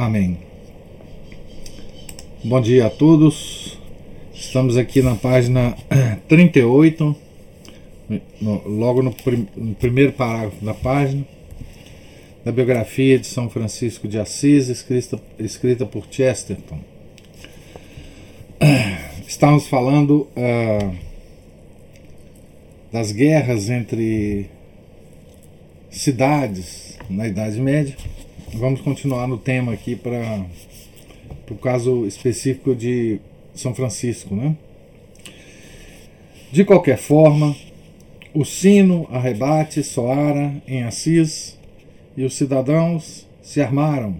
Amém. Bom dia a todos. Estamos aqui na página 38, logo no, prim no primeiro parágrafo da página, da biografia de São Francisco de Assis, escrita, escrita por Chesterton. Estamos falando uh, das guerras entre cidades na Idade Média. Vamos continuar no tema aqui para o caso específico de São Francisco, né? De qualquer forma, o sino arrebate soara em Assis e os cidadãos se armaram,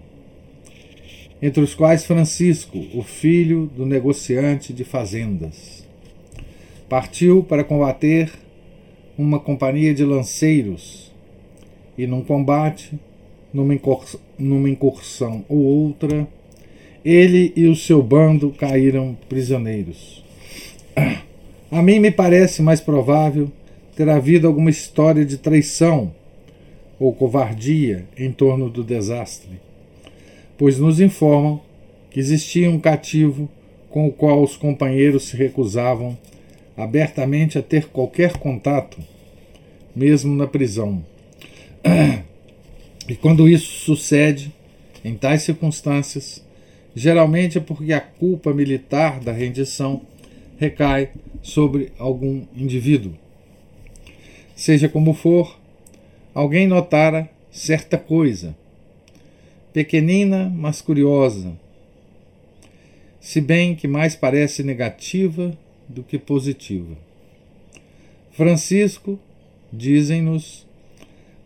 entre os quais Francisco, o filho do negociante de fazendas. Partiu para combater uma companhia de lanceiros e num combate, numa incursão, numa incursão ou outra, ele e o seu bando caíram prisioneiros. A mim me parece mais provável ter havido alguma história de traição ou covardia em torno do desastre, pois nos informam que existia um cativo com o qual os companheiros se recusavam abertamente a ter qualquer contato, mesmo na prisão. E quando isso sucede, em tais circunstâncias, geralmente é porque a culpa militar da rendição recai sobre algum indivíduo. Seja como for, alguém notara certa coisa, pequenina, mas curiosa, se bem que mais parece negativa do que positiva. Francisco, dizem-nos,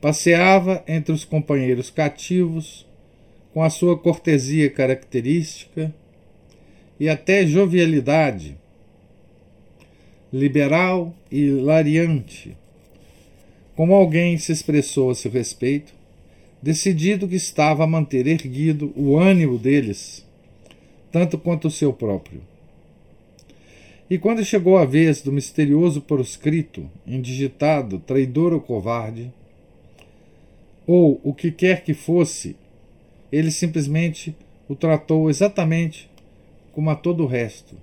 Passeava entre os companheiros cativos com a sua cortesia característica e até jovialidade, liberal e lariante, como alguém se expressou a seu respeito, decidido que estava a manter erguido o ânimo deles, tanto quanto o seu próprio. E quando chegou a vez do misterioso proscrito, indigitado, traidor ou covarde, ou o que quer que fosse, ele simplesmente o tratou exatamente como a todo o resto,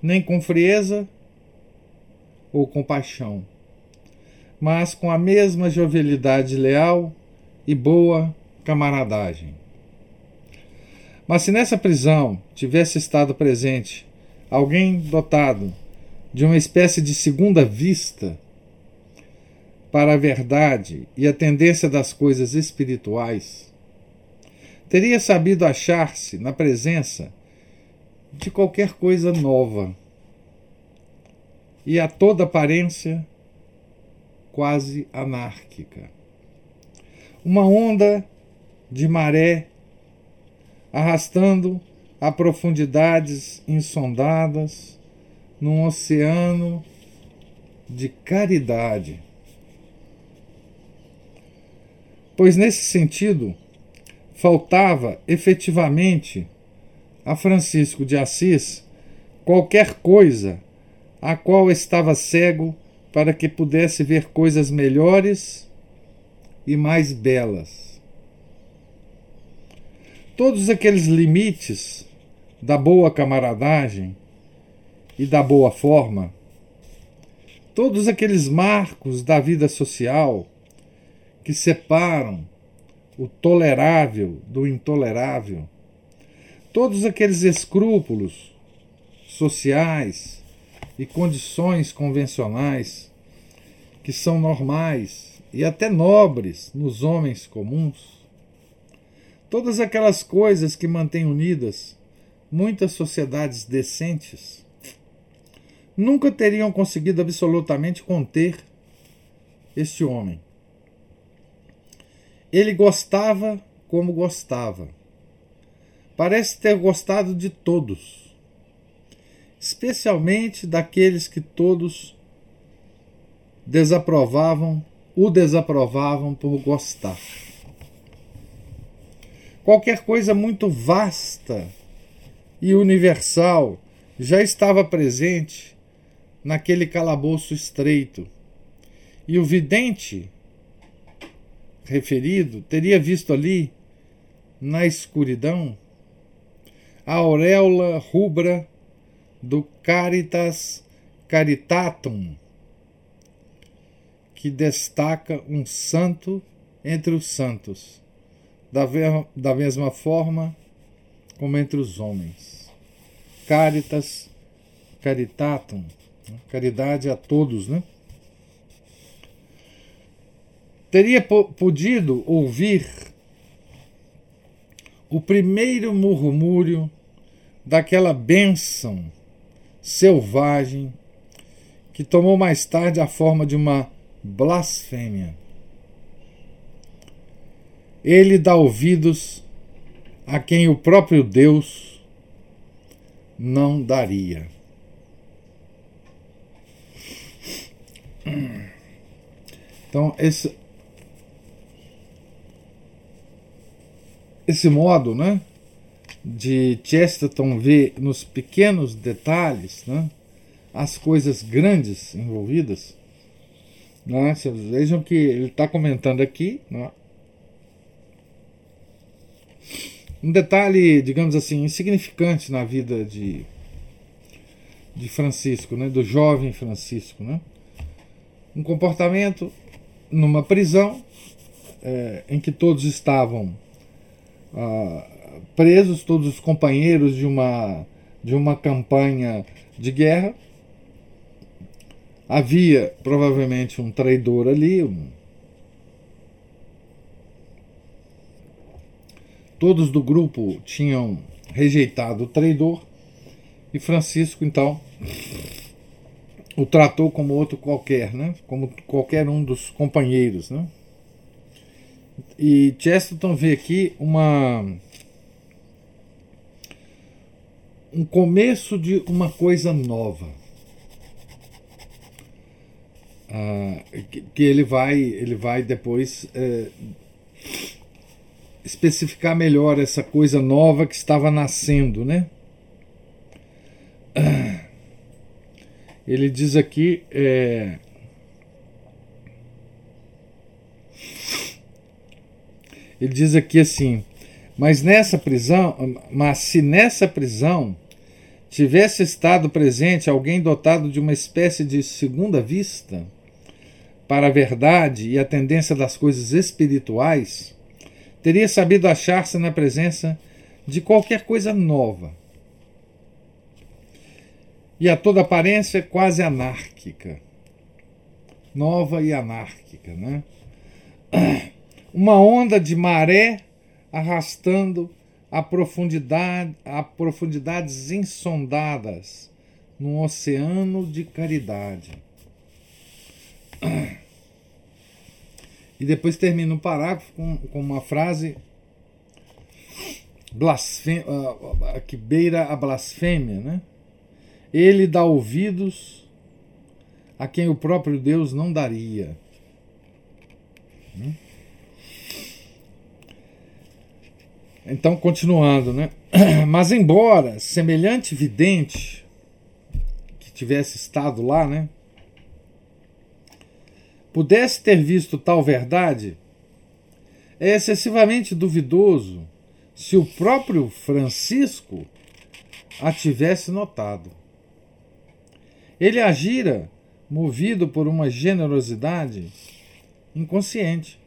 nem com frieza ou compaixão, mas com a mesma jovialidade leal e boa camaradagem. Mas se nessa prisão tivesse estado presente alguém dotado de uma espécie de segunda vista, para a verdade e a tendência das coisas espirituais, teria sabido achar-se na presença de qualquer coisa nova e a toda aparência quase anárquica. Uma onda de maré arrastando a profundidades insondadas num oceano de caridade pois nesse sentido faltava efetivamente a Francisco de Assis qualquer coisa a qual estava cego para que pudesse ver coisas melhores e mais belas. Todos aqueles limites da boa camaradagem e da boa forma, todos aqueles marcos da vida social, que separam o tolerável do intolerável, todos aqueles escrúpulos sociais e condições convencionais que são normais e até nobres nos homens comuns, todas aquelas coisas que mantêm unidas muitas sociedades decentes, nunca teriam conseguido absolutamente conter este homem ele gostava como gostava, parece ter gostado de todos, especialmente daqueles que todos desaprovavam, o desaprovavam por gostar. Qualquer coisa muito vasta e universal já estava presente naquele calabouço estreito. E o vidente referido teria visto ali, na escuridão, a auréola rubra do Caritas Caritatum, que destaca um santo entre os santos, da, da mesma forma como entre os homens. Caritas Caritatum, né? caridade a todos, né? Teria podido ouvir o primeiro murmúrio daquela bênção selvagem que tomou mais tarde a forma de uma blasfêmia. Ele dá ouvidos a quem o próprio Deus não daria. Então, esse, esse modo né, de Chesterton ver nos pequenos detalhes né, as coisas grandes envolvidas. Né, vejam que ele está comentando aqui né, um detalhe, digamos assim, insignificante na vida de, de Francisco, né, do jovem Francisco. Né? Um comportamento numa prisão é, em que todos estavam ah, presos, todos os companheiros de uma, de uma campanha de guerra. Havia provavelmente um traidor ali, um, Todos do grupo tinham rejeitado o traidor e Francisco, então, o tratou como outro qualquer, né? como qualquer um dos companheiros. Né? E Chesterton vê aqui uma um começo de uma coisa nova. Ah, que, que, ele vai ele vai depois é, especificar melhor essa coisa nova que estava nascendo, né? Ele diz aqui. É, ele diz aqui assim: mas nessa prisão, mas se nessa prisão tivesse estado presente alguém dotado de uma espécie de segunda vista para a verdade e a tendência das coisas espirituais, teria sabido achar-se na presença de qualquer coisa nova. E a toda aparência quase anárquica. Nova e anárquica, né? Uma onda de maré arrastando a profundidade, a profundidades insondadas num oceano de caridade. E depois termina o parágrafo com, com uma frase blasfêmia, que beira a blasfêmia, né? Ele dá ouvidos a quem o próprio Deus não daria. Hum? Então, continuando, né? Mas embora semelhante vidente que tivesse estado lá, né? pudesse ter visto tal verdade, é excessivamente duvidoso se o próprio Francisco a tivesse notado. Ele agira movido por uma generosidade inconsciente,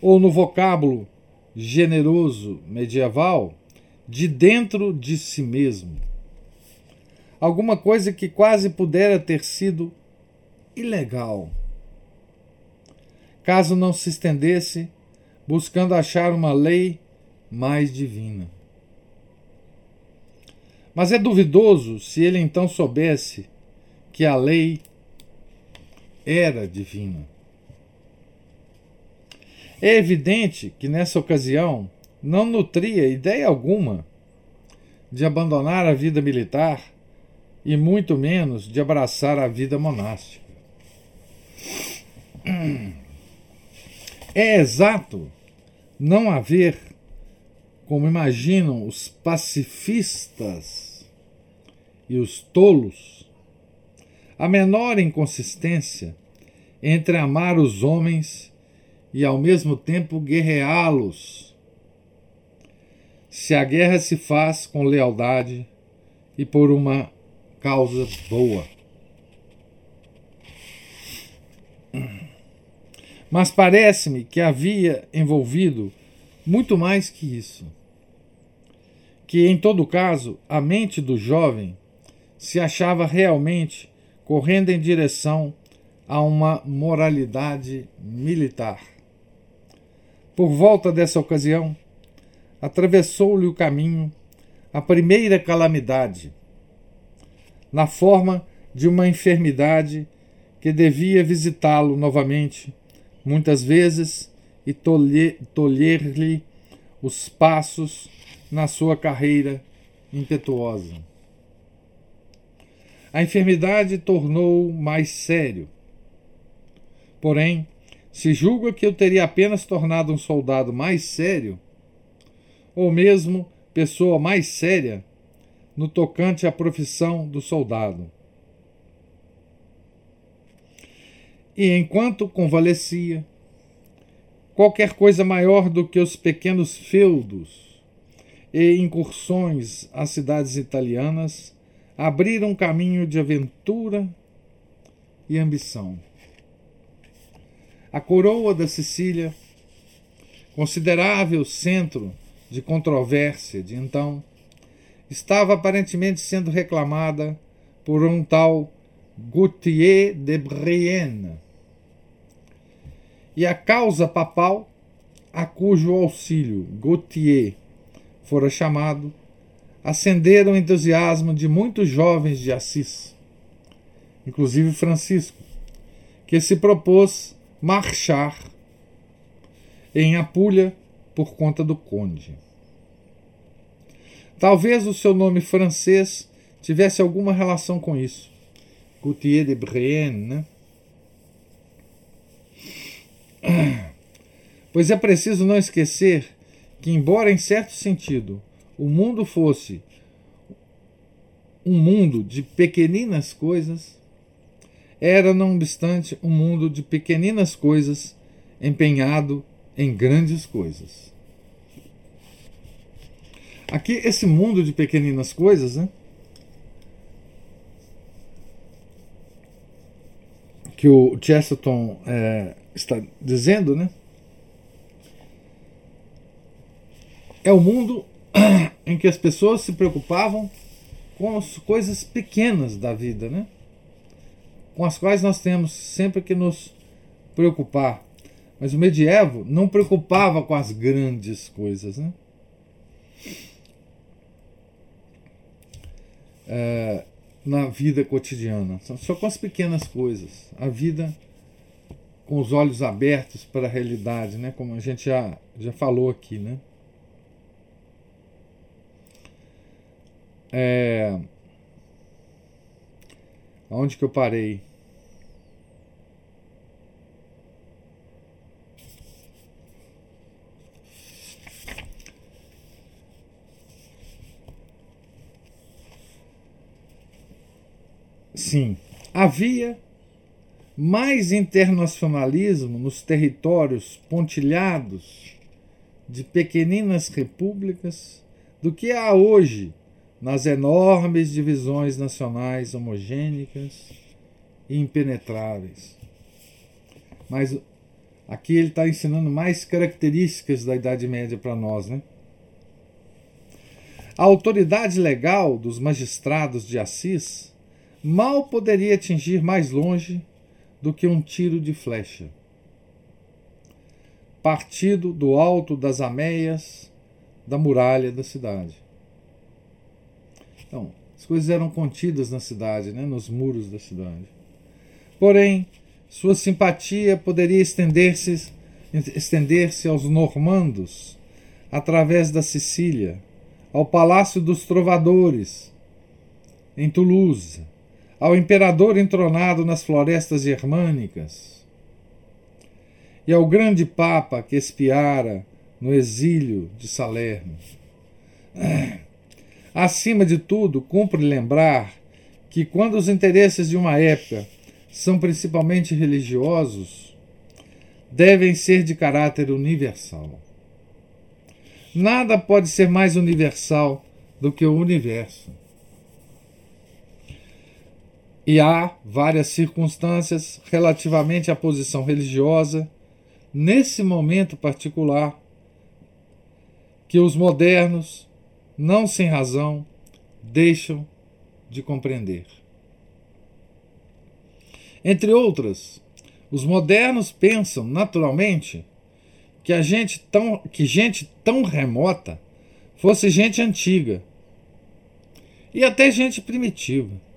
ou no vocábulo generoso medieval, de dentro de si mesmo. Alguma coisa que quase pudera ter sido ilegal caso não se estendesse, buscando achar uma lei mais divina. Mas é duvidoso se ele então soubesse que a lei era divina. É evidente que nessa ocasião não nutria ideia alguma de abandonar a vida militar e muito menos de abraçar a vida monástica. É exato não haver, como imaginam os pacifistas e os tolos, a menor inconsistência entre amar os homens e ao mesmo tempo guerreá-los. Se a guerra se faz com lealdade e por uma causa boa. Mas parece-me que havia envolvido muito mais que isso. Que, em todo caso, a mente do jovem se achava realmente correndo em direção a uma moralidade militar. Por volta dessa ocasião, atravessou-lhe o caminho a primeira calamidade, na forma de uma enfermidade que devia visitá-lo novamente, muitas vezes, e tolher-lhe os passos na sua carreira impetuosa. A enfermidade tornou mais sério. Porém, se julga que eu teria apenas tornado um soldado mais sério, ou mesmo pessoa mais séria, no tocante à profissão do soldado. E enquanto convalescia, qualquer coisa maior do que os pequenos feudos e incursões às cidades italianas abriram caminho de aventura e ambição. A coroa da Sicília, considerável centro de controvérsia de então, estava aparentemente sendo reclamada por um tal Gauthier de Brienne. E a causa papal, a cujo auxílio Gauthier fora chamado, acenderam o entusiasmo de muitos jovens de Assis, inclusive Francisco, que se propôs marchar em Apulha por conta do conde. Talvez o seu nome francês tivesse alguma relação com isso. Gauthier de Brienne, né? Pois é preciso não esquecer que, embora em certo sentido o mundo fosse um mundo de pequeninas coisas, era, não obstante, um mundo de pequeninas coisas empenhado em grandes coisas. Aqui, esse mundo de pequeninas coisas, né? Que o Chesterton é, está dizendo, né? É o mundo em que as pessoas se preocupavam com as coisas pequenas da vida, né? Com as quais nós temos sempre que nos preocupar. Mas o medievo não preocupava com as grandes coisas, né? é, na vida cotidiana, só com as pequenas coisas. A vida com os olhos abertos para a realidade, né? como a gente já, já falou aqui. Né? É, onde que eu parei? Sim, havia mais internacionalismo nos territórios pontilhados de pequeninas repúblicas do que há hoje nas enormes divisões nacionais homogênicas e impenetráveis. Mas aqui ele está ensinando mais características da Idade Média para nós, né? A autoridade legal dos magistrados de Assis mal poderia atingir mais longe do que um tiro de flecha. Partido do alto das ameias da muralha da cidade. Então, as coisas eram contidas na cidade, né, nos muros da cidade. Porém, sua simpatia poderia estender-se estender-se aos normandos, através da Sicília, ao Palácio dos Trovadores, em Toulouse, ao imperador entronado nas florestas germânicas, e ao grande Papa que espiara no exílio de Salerno. Acima de tudo, cumpre lembrar que quando os interesses de uma época são principalmente religiosos, devem ser de caráter universal. Nada pode ser mais universal do que o universo. E há várias circunstâncias relativamente à posição religiosa, nesse momento particular, que os modernos, não sem razão, deixam de compreender. Entre outras, os modernos pensam naturalmente que a gente tão que gente tão remota fosse gente antiga e até gente primitiva.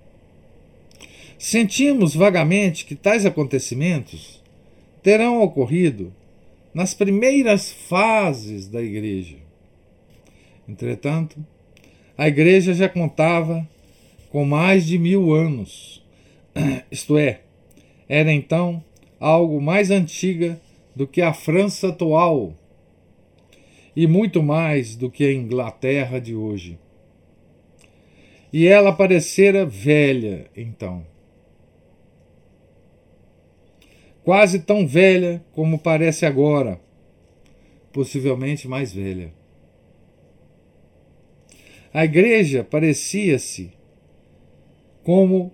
Sentimos vagamente que tais acontecimentos terão ocorrido nas primeiras fases da igreja. Entretanto, a igreja já contava com mais de mil anos, isto é, era então algo mais antiga do que a França atual e muito mais do que a Inglaterra de hoje. E ela parecera velha então. Quase tão velha como parece agora, possivelmente mais velha. A igreja parecia-se como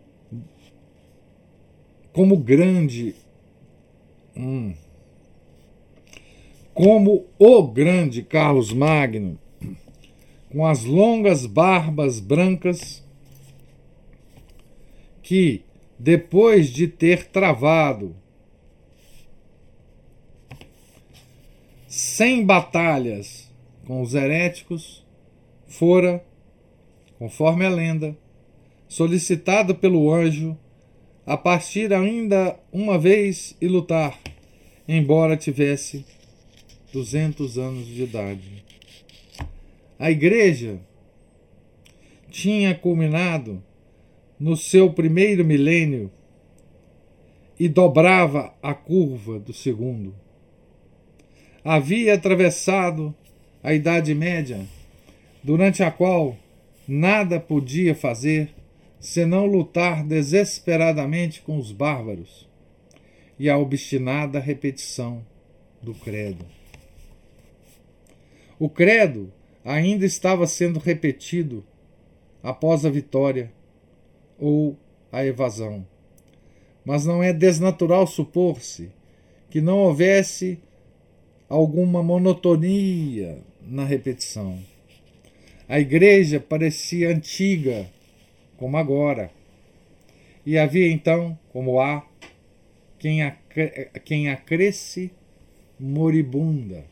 como grande hum, como o grande Carlos Magno, com as longas barbas brancas, que, depois de ter travado cem batalhas com os heréticos, fora, conforme a lenda, solicitado pelo anjo a partir ainda uma vez e lutar, embora tivesse 200 anos de idade. A igreja tinha culminado no seu primeiro milênio e dobrava a curva do segundo. Havia atravessado a Idade Média, durante a qual nada podia fazer senão lutar desesperadamente com os bárbaros e a obstinada repetição do credo. O credo ainda estava sendo repetido após a vitória ou a evasão. Mas não é desnatural supor-se que não houvesse alguma monotonia na repetição. A igreja parecia antiga, como agora, e havia então, como há, quem a, quem a cresce moribunda.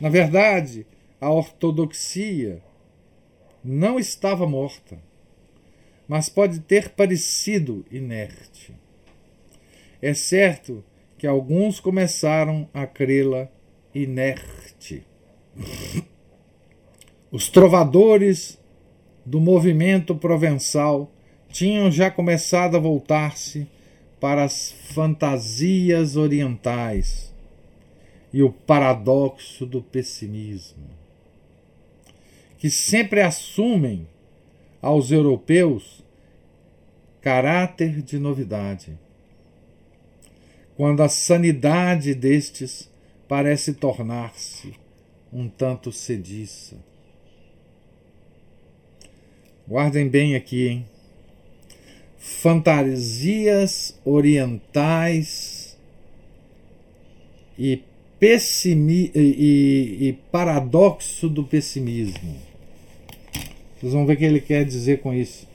Na verdade, a ortodoxia não estava morta, mas pode ter parecido inerte. É certo que alguns começaram a crê-la inerte. Os trovadores do movimento provençal tinham já começado a voltar-se para as fantasias orientais e o paradoxo do pessimismo, que sempre assumem aos europeus caráter de novidade, quando a sanidade destes parece tornar-se um tanto sediça. Guardem bem aqui, hein? Fantasias orientais e pessimi e, e, e paradoxo do pessimismo. Vocês vão ver o que ele quer dizer com isso.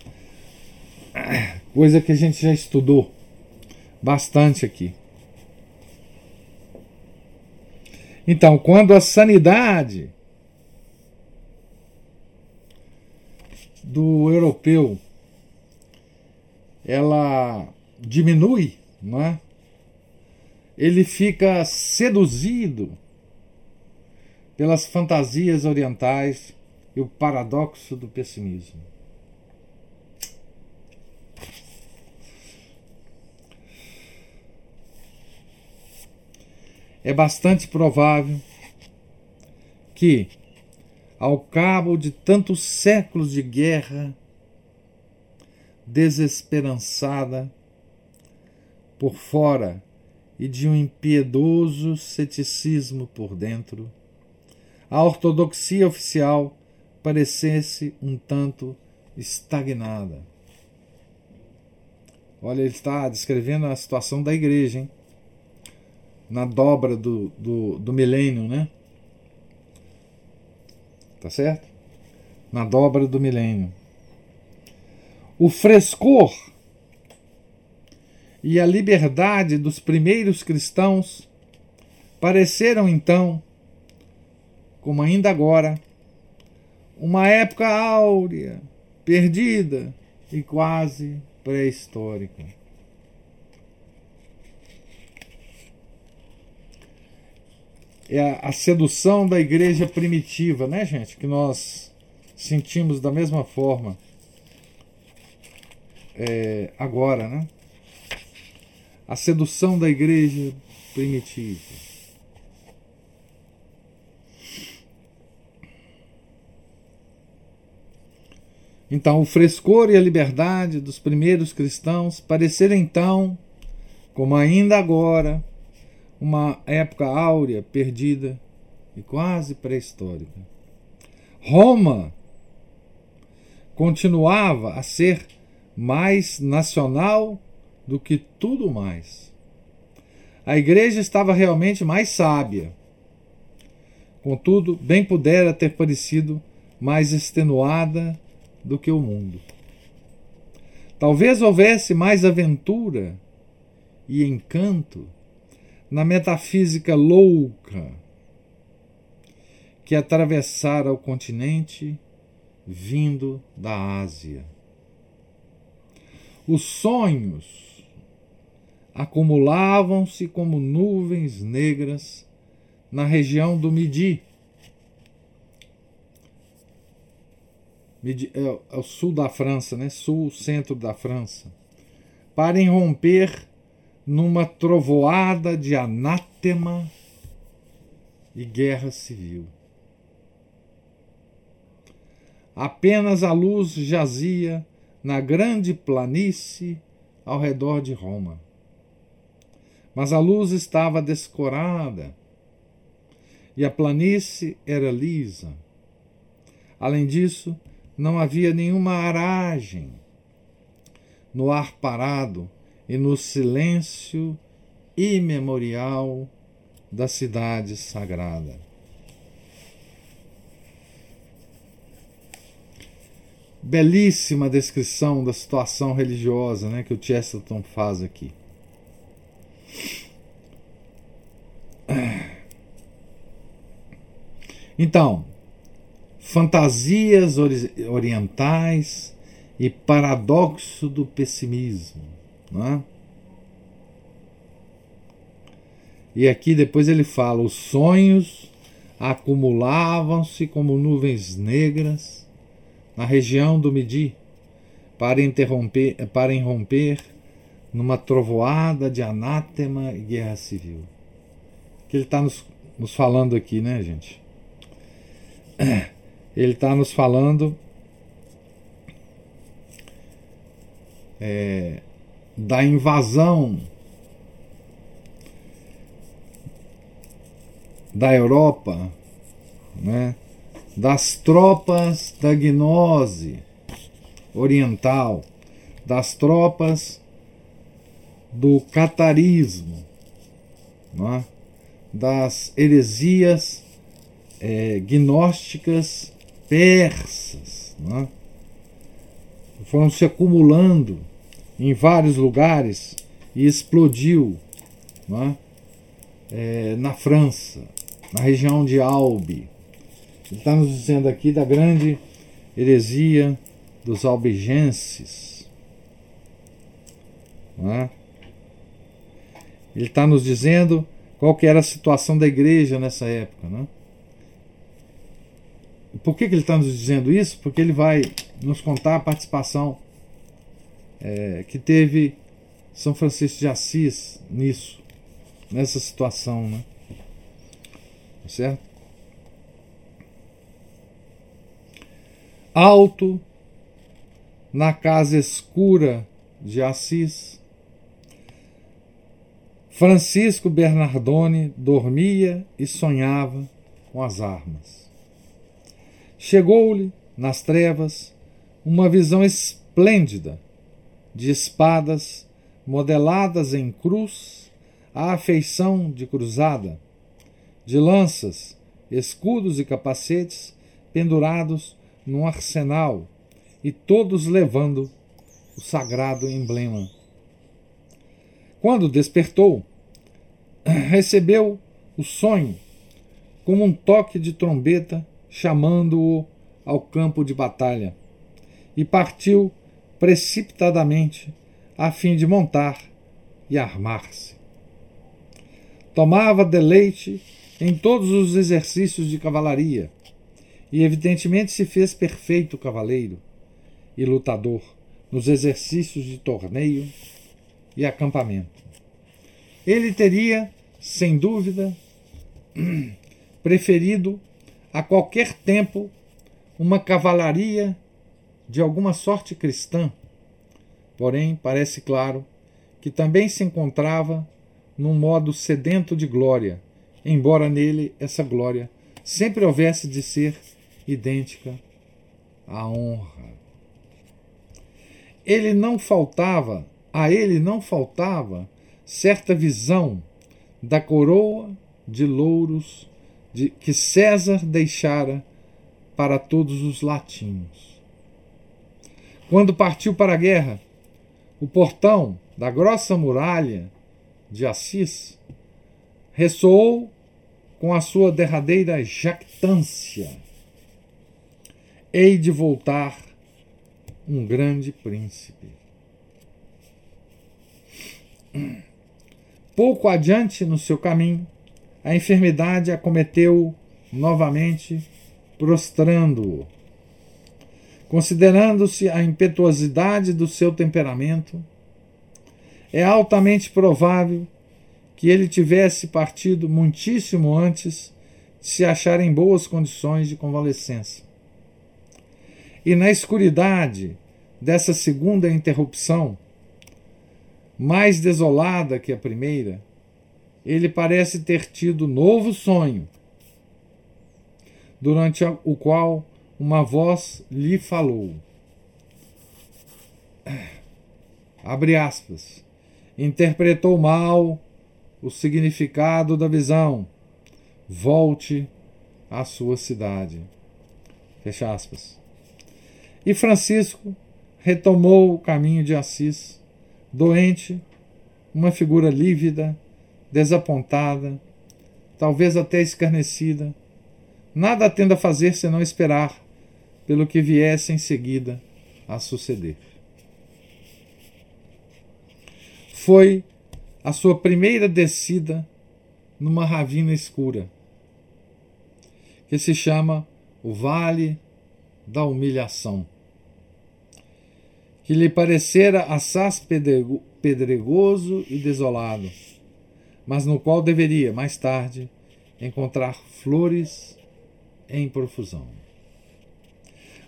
Coisa que a gente já estudou bastante aqui. Então, quando a sanidade do europeu ela diminui, não é? ele fica seduzido pelas fantasias orientais e o paradoxo do pessimismo. É bastante provável que, ao cabo de tantos séculos de guerra desesperançada por fora e de um impiedoso ceticismo por dentro, a ortodoxia oficial parecesse um tanto estagnada. Olha, ele está descrevendo a situação da igreja, hein? Na dobra do, do, do milênio, né? Tá certo? Na dobra do milênio. O frescor e a liberdade dos primeiros cristãos pareceram então, como ainda agora, uma época áurea, perdida e quase pré-histórica. É a, sedução da igreja primitiva, né, gente? Que nós sentimos da mesma forma é, agora, né? A sedução da igreja primitiva. Então, o frescor e a liberdade dos primeiros cristãos pareceram então, como ainda agora, uma época áurea, perdida e quase pré-histórica. Roma continuava a ser mais nacional do que tudo mais. A igreja estava realmente mais sábia. Contudo, bem pudera ter parecido mais extenuada do que o mundo. Talvez houvesse mais aventura e encanto na metafísica louca que atravessara o continente vindo da Ásia. Os sonhos acumulavam-se como nuvens negras na região do Midi. Midi é, é o sul da França, né? Sul, centro da França, para irromper numa trovoada de anátema e guerra civil. Apenas a luz jazia na grande planície ao redor de Roma. Mas a luz estava descorada e a planície era lisa. Além disso, não havia nenhuma aragem. No ar parado e no silêncio imemorial da cidade sagrada. belíssima descrição da situação religiosa né, que o Chesterton faz aqui. Então, fantasias orientais e paradoxo do pessimismo. Né? E aqui depois ele fala: os sonhos acumulavam-se como nuvens negras na região do Midi, para, interromper, para irromper numa trovoada de anátema e guerra civil. Que ele está nos, nos falando aqui, né, gente? Ele está nos falando é, da invasão da Europa, né? das tropas da gnose oriental, das tropas do catarismo, é? das heresias é, gnósticas persas. É? Foram se acumulando em vários lugares e explodiu é? É, na França, na região de Albi ele está nos dizendo aqui da grande heresia dos albigenses. É? Ele está nos dizendo qual que era a situação da igreja nessa época. Né? por que, que ele está nos dizendo isso? Porque ele vai nos contar a participação é, que teve São Francisco de Assis nisso, nessa situação, né? Certo? Alto, na casa escura de Assis, Francisco Bernardone dormia e sonhava com as armas. Chegou-lhe, nas trevas, uma visão esplêndida de espadas modeladas em cruz à afeição de cruzada, de lanças, escudos e capacetes pendurados num arsenal e todos levando o sagrado emblema. Quando despertou, recebeu o sonho como um toque de trombeta chamando-o ao campo de batalha e partiu precipitadamente a fim de montar e armar-se. Tomava deleite em todos os exercícios de cavalaria e, evidentemente, se fez perfeito cavaleiro e lutador nos exercícios de torneio e acampamento. Ele teria, sem dúvida, preferido a qualquer tempo uma cavalaria de alguma sorte cristã, porém parece claro que também se encontrava num modo sedento de glória, embora nele essa glória sempre houvesse de ser idêntica à honra. Ele não faltava, a ele não faltava certa visão da coroa de louros de, que César deixara para todos os latinos. Quando partiu para a guerra, o portão da grossa muralha de Assis ressoou com a sua derradeira jactância. Hei de voltar um grande príncipe. Pouco adiante no seu caminho, a enfermidade acometeu novamente, prostrando-o. Considerando-se a impetuosidade do seu temperamento, é altamente provável que ele tivesse partido muitíssimo antes de se achar em boas condições de convalescença. E na escuridade dessa segunda interrupção, mais desolada que a primeira, ele parece ter tido novo sonho, durante o qual uma voz lhe falou. Abre aspas. Interpretou mal o significado da visão. Volte à sua cidade. Fecha aspas. E Francisco retomou o caminho de Assis, doente, uma figura lívida, desapontada, talvez até escarnecida, nada tendo a fazer senão esperar pelo que viesse em seguida a suceder. Foi a sua primeira descida numa ravina escura, que se chama o Vale da Humilhação, que lhe parecera assaz pedregoso e desolado mas no qual deveria, mais tarde, encontrar flores em profusão.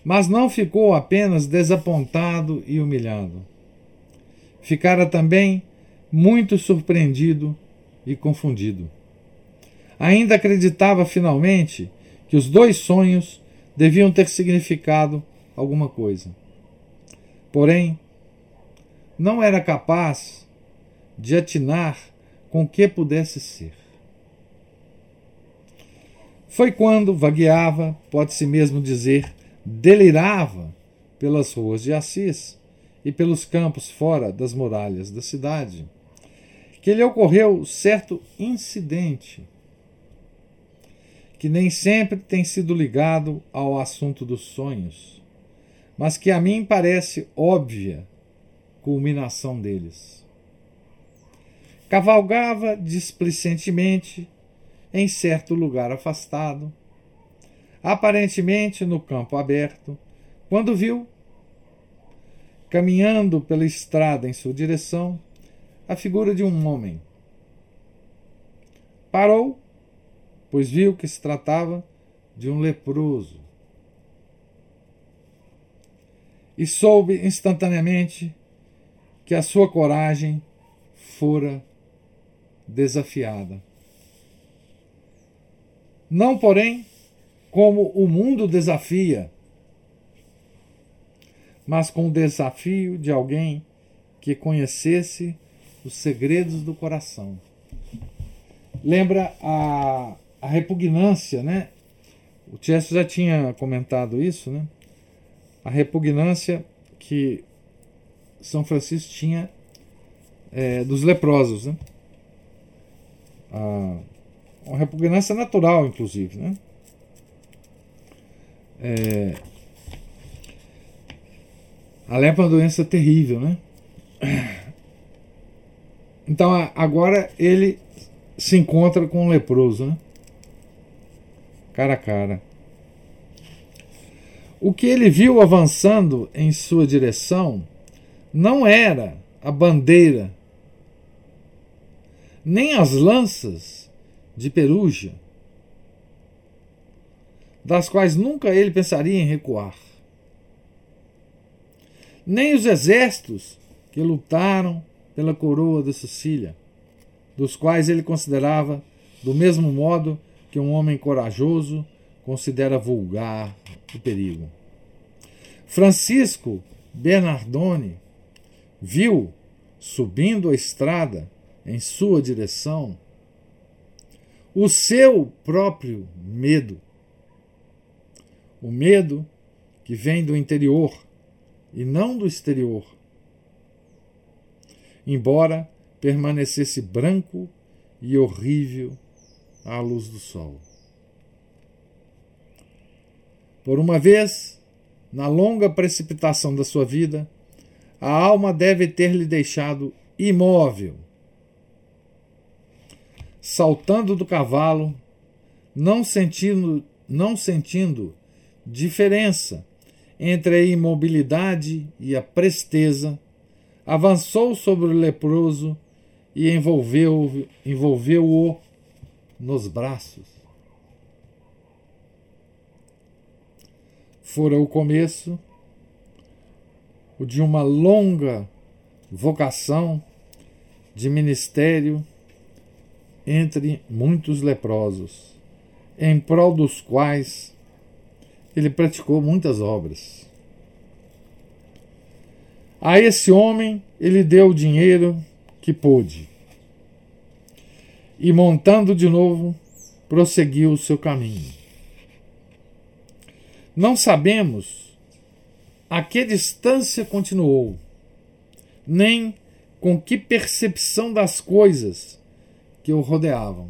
Mas não ficou apenas desapontado e humilhado. Ficara também muito surpreendido e confundido. Ainda acreditava finalmente que os dois sonhos deviam ter significado alguma coisa. Porém, não era capaz de atinar com que pudesse ser. Foi quando vagueava, pode-se mesmo dizer, delirava pelas ruas de Assis e pelos campos fora das muralhas da cidade, que lhe ocorreu certo incidente que nem sempre tem sido ligado ao assunto dos sonhos, mas que a mim parece óbvia culminação deles. Cavalgava displicentemente em certo lugar afastado, aparentemente no campo aberto, quando viu, caminhando pela estrada em sua direção, a figura de um homem. Parou, pois viu que se tratava de um leproso. E soube instantaneamente que a sua coragem fora desafiada. Não, porém, como o mundo desafia, mas com o desafio de alguém que conhecesse os segredos do coração. Lembra a, a repugnância, né? O Tiesto já tinha comentado isso, né? A repugnância que São Francisco tinha é, dos leprosos, né? A, uma repugnância natural, inclusive, né? É, a lepra é uma doença terrível, né? Então agora ele se encontra com um leproso, né? Cara a cara. O que ele viu avançando em sua direção não era a bandeira, nem as lanças de peruja, das quais nunca ele pensaria em recuar, nem os exércitos que lutaram pela coroa da Sicília, dos quais ele considerava do mesmo modo que um homem corajoso considera vulgar o perigo. Francisco Bernardone viu, subindo a estrada em sua direção, o seu próprio medo. O medo que vem do interior e não do exterior embora permanecesse branco e horrível à luz do sol. Por uma vez, na longa precipitação da sua vida, a alma deve ter lhe deixado imóvel. Saltando do cavalo, não sentindo, não sentindo diferença entre a imobilidade e a presteza, avançou sobre o leproso e envolveu-o envolveu nos braços. Fora o começo o de uma longa vocação de ministério entre muitos leprosos, em prol dos quais ele praticou muitas obras. A esse homem ele deu o dinheiro que pôde. E montando de novo, prosseguiu o seu caminho. Não sabemos a que distância continuou, nem com que percepção das coisas que o rodeavam.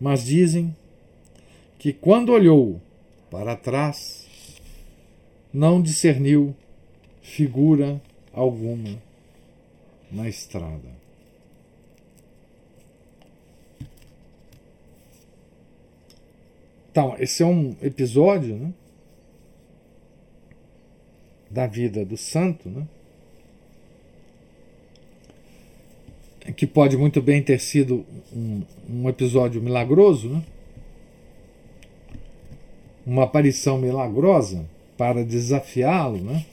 Mas dizem que quando olhou para trás, não discerniu figura alguma na estrada. Então, esse é um episódio né, da vida do santo, né, que pode muito bem ter sido um, um episódio milagroso, né, uma aparição milagrosa para desafiá-lo, né,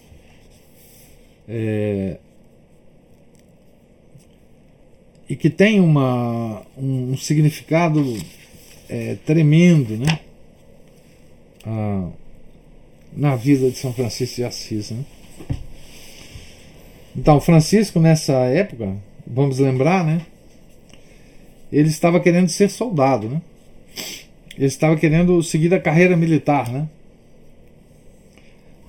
é, e que tem uma, um significado é, tremendo né? Ah, na vida de São Francisco de Assis. Né? Então, Francisco, nessa época, vamos lembrar, né? ele estava querendo ser soldado. Né? Ele estava querendo seguir a carreira militar, né?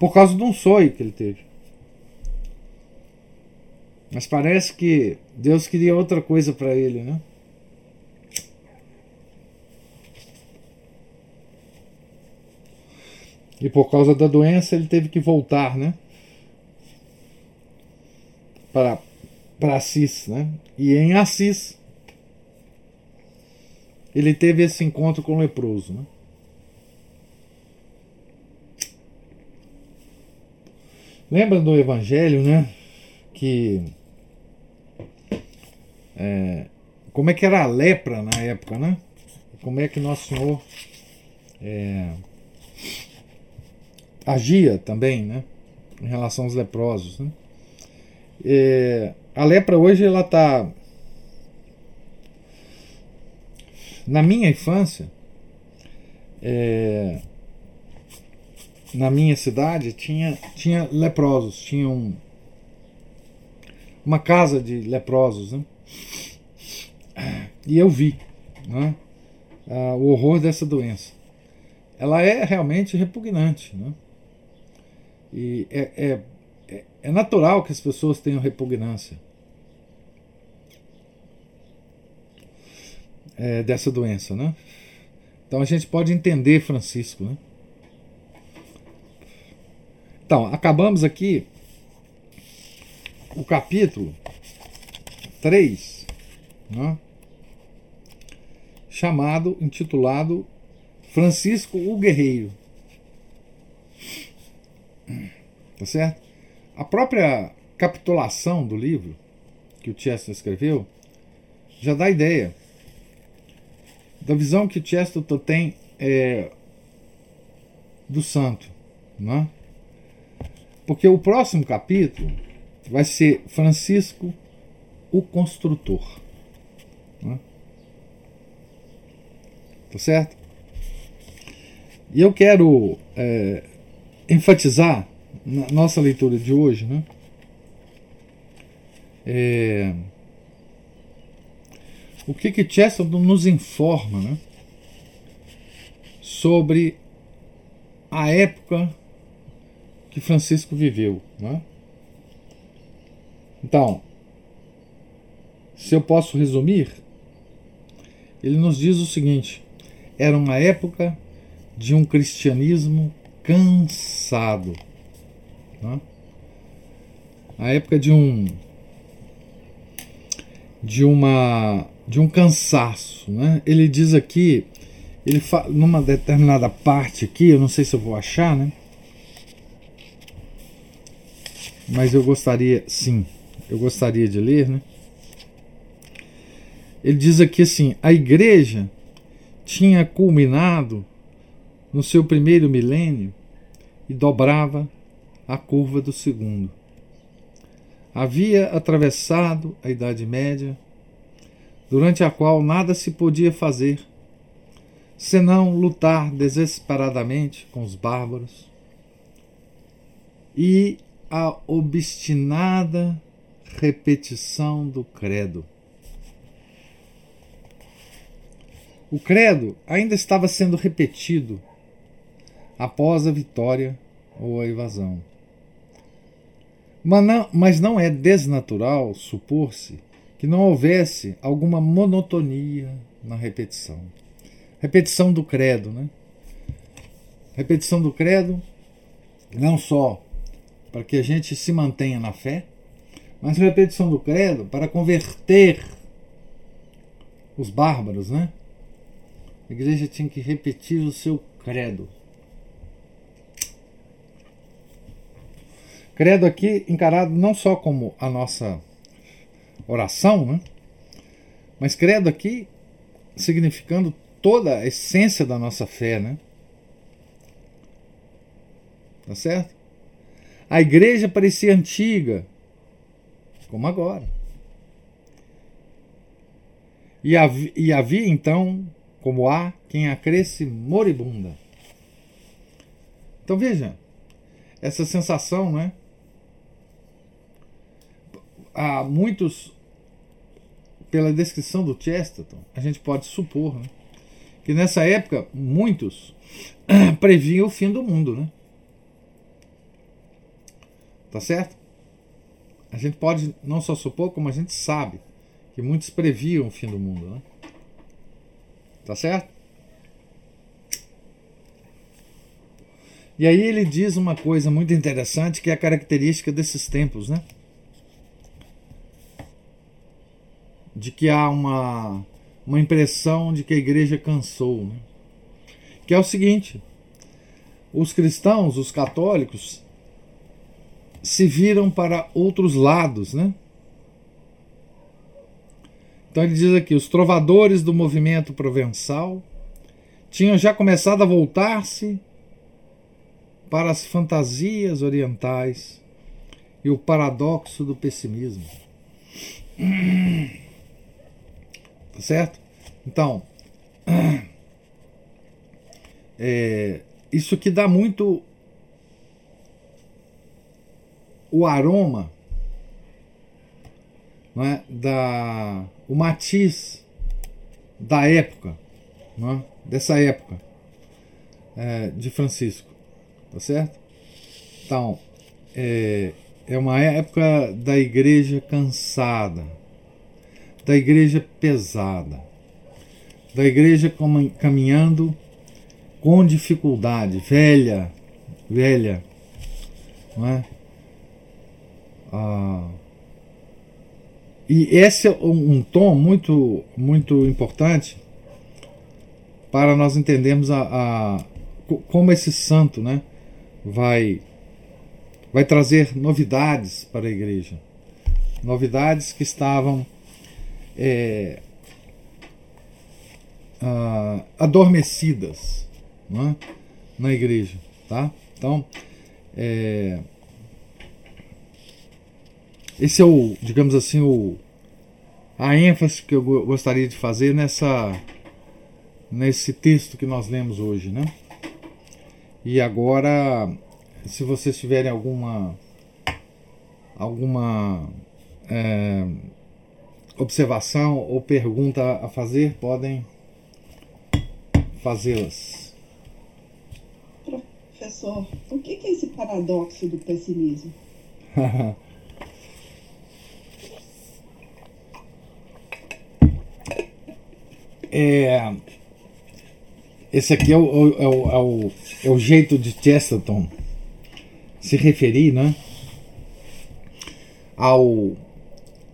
por causa de um sonho que ele teve. Mas parece que Deus queria outra coisa para ele, né? E por causa da doença ele teve que voltar, né? Para, para Assis, né? E em Assis ele teve esse encontro com o leproso. Né? Lembra do Evangelho, né? Que. É, como é que era a lepra na época, né? Como é que Nosso Senhor é, agia também, né? Em relação aos leprosos, né? É, a lepra hoje ela está na minha infância é, na minha cidade tinha, tinha leprosos, tinha um, uma casa de leprosos, né? E eu vi né, o horror dessa doença. Ela é realmente repugnante, né? E é, é, é, é natural que as pessoas tenham repugnância é, dessa doença, né? Então a gente pode entender Francisco, né? Então, acabamos aqui o capítulo 3, né? chamado, intitulado Francisco o Guerreiro. Tá certo? A própria capitulação do livro que o Chester escreveu já dá ideia da visão que Chesterton tem é, do santo. Né? Porque o próximo capítulo vai ser Francisco o Construtor. Né? Tá certo? E eu quero é, enfatizar na nossa leitura de hoje, né? É, o que que Chesterton nos informa né, sobre a época que Francisco viveu. Né? Então, se eu posso resumir, ele nos diz o seguinte: era uma época de um cristianismo cansado. Né? A época de um de uma de um cansaço, né? Ele diz aqui, ele fala, numa determinada parte aqui, eu não sei se eu vou achar, né? Mas eu gostaria, sim, eu gostaria de ler, né? Ele diz aqui assim: a igreja tinha culminado no seu primeiro milênio e dobrava a curva do segundo. Havia atravessado a Idade Média durante a qual nada se podia fazer, senão lutar desesperadamente com os bárbaros, e a obstinada repetição do credo. O credo ainda estava sendo repetido após a vitória ou a evasão. Mas não, mas não é desnatural supor-se que não houvesse alguma monotonia na repetição. Repetição do credo, né? Repetição do credo, não só para que a gente se mantenha na fé, mas repetição do credo para converter os bárbaros, né? A igreja tinha que repetir o seu credo. Credo aqui encarado não só como a nossa oração, né? Mas credo aqui significando toda a essência da nossa fé, né? Tá certo? A igreja parecia antiga, como agora. E havia, e havia então, como há, quem a cresce moribunda. Então veja, essa sensação, né? Há muitos, pela descrição do Chesterton, a gente pode supor né, que nessa época muitos previam o fim do mundo, né? Tá certo? A gente pode não só supor, como a gente sabe que muitos previam o fim do mundo, né? Tá certo? E aí ele diz uma coisa muito interessante que é a característica desses tempos, né? De que há uma, uma impressão de que a igreja cansou. Né? Que é o seguinte: os cristãos, os católicos, se viram para outros lados, né? Então ele diz aqui: os trovadores do movimento provençal tinham já começado a voltar-se para as fantasias orientais e o paradoxo do pessimismo. Tá certo? Então, é, isso que dá muito o aroma não é, da o matiz da época, não é, dessa época é, de Francisco, tá certo? Então é, é uma época da igreja cansada, da igreja pesada, da igreja caminhando com dificuldade, velha, velha, não é? Ah, e esse é um, tom muito, muito importante para nós entendermos a, a, como esse santo né, vai, vai trazer novidades para a igreja. Novidades que estavam é, ah, adormecidas né, na igreja. Tá? Então, é, esse é o, digamos assim, o, a ênfase que eu gostaria de fazer nessa nesse texto que nós lemos hoje, né? E agora, se vocês tiverem alguma alguma é, observação ou pergunta a fazer, podem fazê-las. Professor, o que é esse paradoxo do pessimismo? É, esse aqui é o, é, o, é, o, é o jeito de Chesterton se referir né, ao,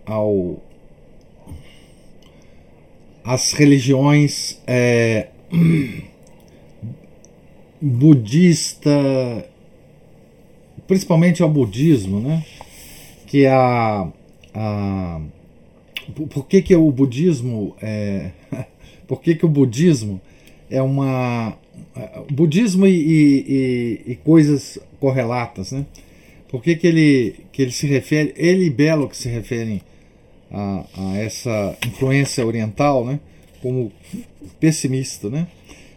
ao as religiões é, budista, principalmente ao budismo, né? Que é a, a por que, que o budismo é, por que, que o budismo é uma. Budismo e, e, e coisas correlatas, né? Por que, que, ele, que ele se refere, ele e Belo que se referem a, a essa influência oriental, né? Como pessimista, né?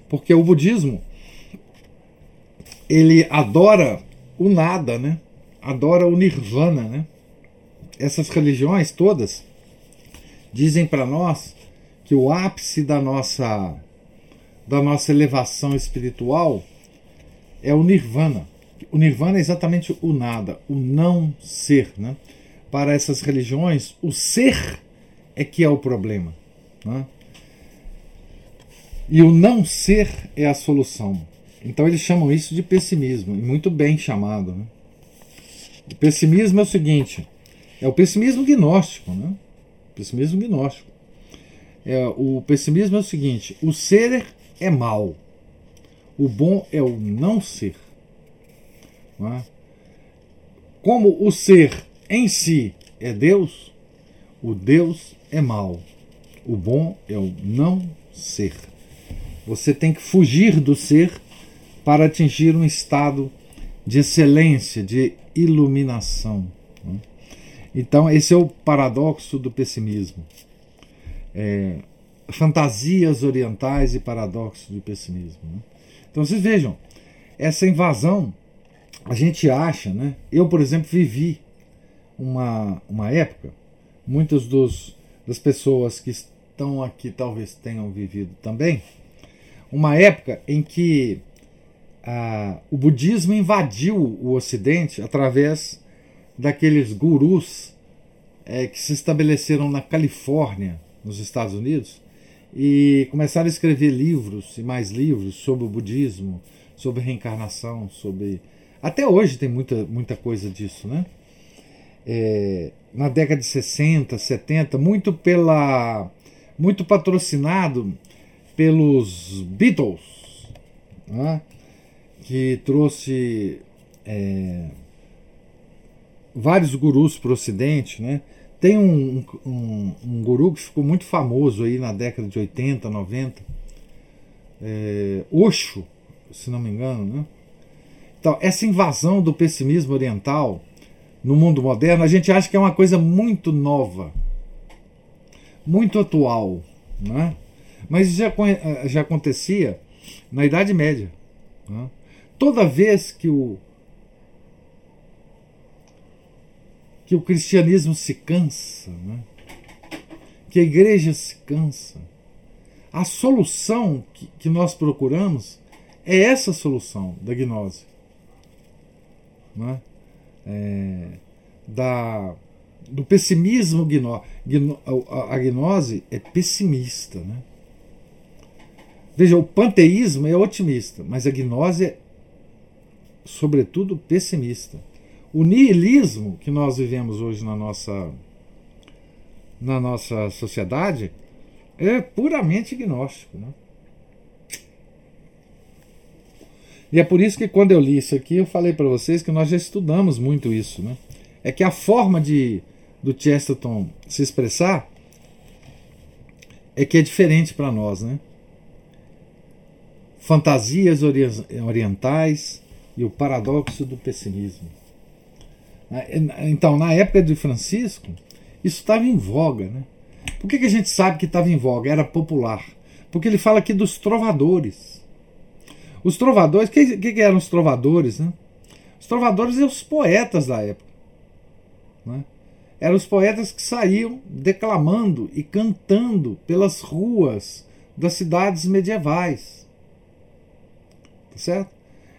Porque o budismo ele adora o nada, né? Adora o nirvana, né? Essas religiões todas dizem para nós que o ápice da nossa da nossa elevação espiritual é o nirvana. O nirvana é exatamente o nada, o não ser, né? Para essas religiões, o ser é que é o problema, né? E o não ser é a solução. Então eles chamam isso de pessimismo, e muito bem chamado. Né? O pessimismo é o seguinte: é o pessimismo gnóstico, né? O pessimismo gnóstico. É, o pessimismo é o seguinte: o ser é mal, o bom é o não ser. Não é? Como o ser em si é Deus, o Deus é mal, o bom é o não ser. Você tem que fugir do ser para atingir um estado de excelência, de iluminação. Né? Então, esse é o paradoxo do pessimismo é, fantasias orientais e paradoxos do pessimismo. Né? Então vocês vejam, essa invasão, a gente acha, né? Eu, por exemplo, vivi uma, uma época, muitas dos, das pessoas que estão aqui talvez tenham vivido também, uma época em que ah, o budismo invadiu o Ocidente através daqueles gurus é, que se estabeleceram na Califórnia nos Estados Unidos e começaram a escrever livros e mais livros sobre o budismo, sobre reencarnação, sobre. Até hoje tem muita, muita coisa disso, né? É, na década de 60, 70, muito pela. muito patrocinado pelos Beatles, né? que trouxe é, vários gurus para o Ocidente, né? Tem um, um, um, guru que ficou muito famoso aí na década de 80, 90, é, Osho, se não me engano, né? Então, essa invasão do pessimismo oriental no mundo moderno, a gente acha que é uma coisa muito nova, muito atual, né? mas já, já acontecia na Idade Média. Né? Toda vez que o, que o cristianismo se cansa, né? que a igreja se cansa, a solução que, que nós procuramos é essa solução da gnose. Né? É, da, do pessimismo a, a gnose é pessimista. Né? Veja, o panteísmo é otimista, mas a gnose é, sobretudo, pessimista. O niilismo que nós vivemos hoje na nossa, na nossa sociedade é puramente gnóstico. Né? E é por isso que quando eu li isso aqui, eu falei para vocês que nós já estudamos muito isso. Né? É que a forma de, do Chesterton se expressar é que é diferente para nós. Né? Fantasias orientais e o paradoxo do pessimismo. Então, na época de Francisco, isso estava em voga. Né? Por que, que a gente sabe que estava em voga? Era popular. Porque ele fala aqui dos trovadores. Os trovadores, o que, que, eram os trovadores? Né? Os trovadores eram os poetas da época. Né? Eram os poetas que saíam declamando e cantando pelas ruas das cidades medievais. Tá certo?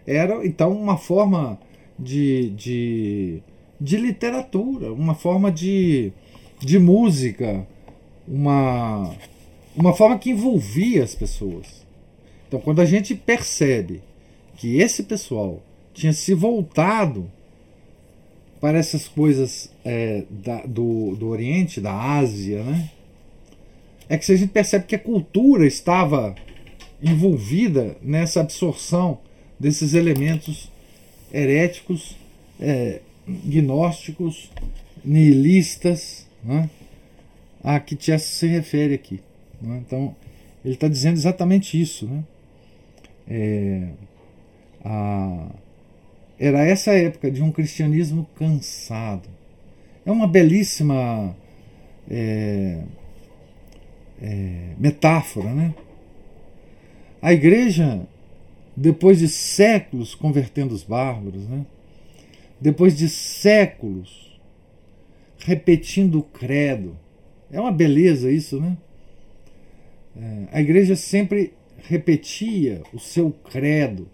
Era então uma forma de, de de literatura, uma forma de, de música, uma, uma forma que envolvia as pessoas. Então, quando a gente percebe que esse pessoal tinha se voltado para essas coisas é, da, do, do Oriente, da Ásia, né? é que a gente percebe que a cultura estava envolvida nessa absorção desses elementos heréticos é, gnósticos, nihilistas, né, a que Chester se refere aqui. Né? Então, ele está dizendo exatamente isso. Né? É, a, era essa época de um cristianismo cansado. É uma belíssima é, é, metáfora. Né? A igreja, depois de séculos convertendo os bárbaros, né? depois de séculos repetindo o credo. É uma beleza isso, né? É, a igreja sempre repetia o seu credo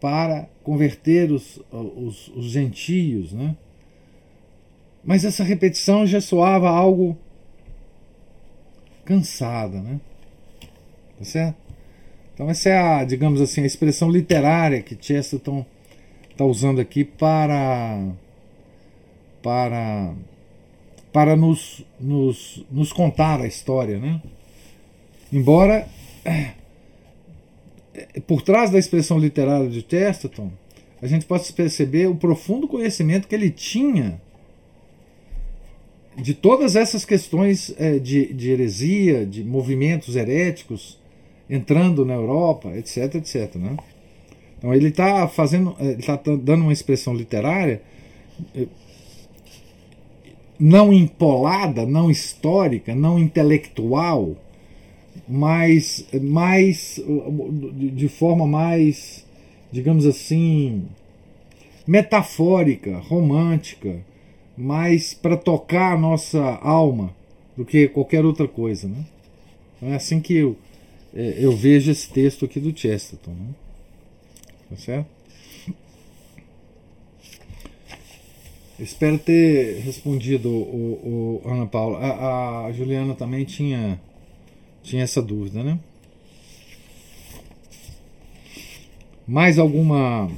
para converter os, os, os gentios, né? Mas essa repetição já soava algo cansada, né? Tá certo? Então essa é a, digamos assim, a expressão literária que Chesterton está usando aqui para para para nos, nos, nos contar a história, né? Embora por trás da expressão literária de Chesterton, a gente possa perceber o profundo conhecimento que ele tinha de todas essas questões é, de, de heresia, de movimentos heréticos entrando na Europa, etc, etc, né? Então ele está fazendo, ele está dando uma expressão literária não empolada, não histórica, não intelectual, mas mais de forma mais, digamos assim, metafórica, romântica, mais para tocar a nossa alma do que qualquer outra coisa, né? Então é assim que eu, eh, eu vejo esse texto aqui do Chesterton. Né? Tá certo? Espero ter respondido o, o, Ana Paula. A, a, Juliana também tinha, tinha essa dúvida, né? Mais alguma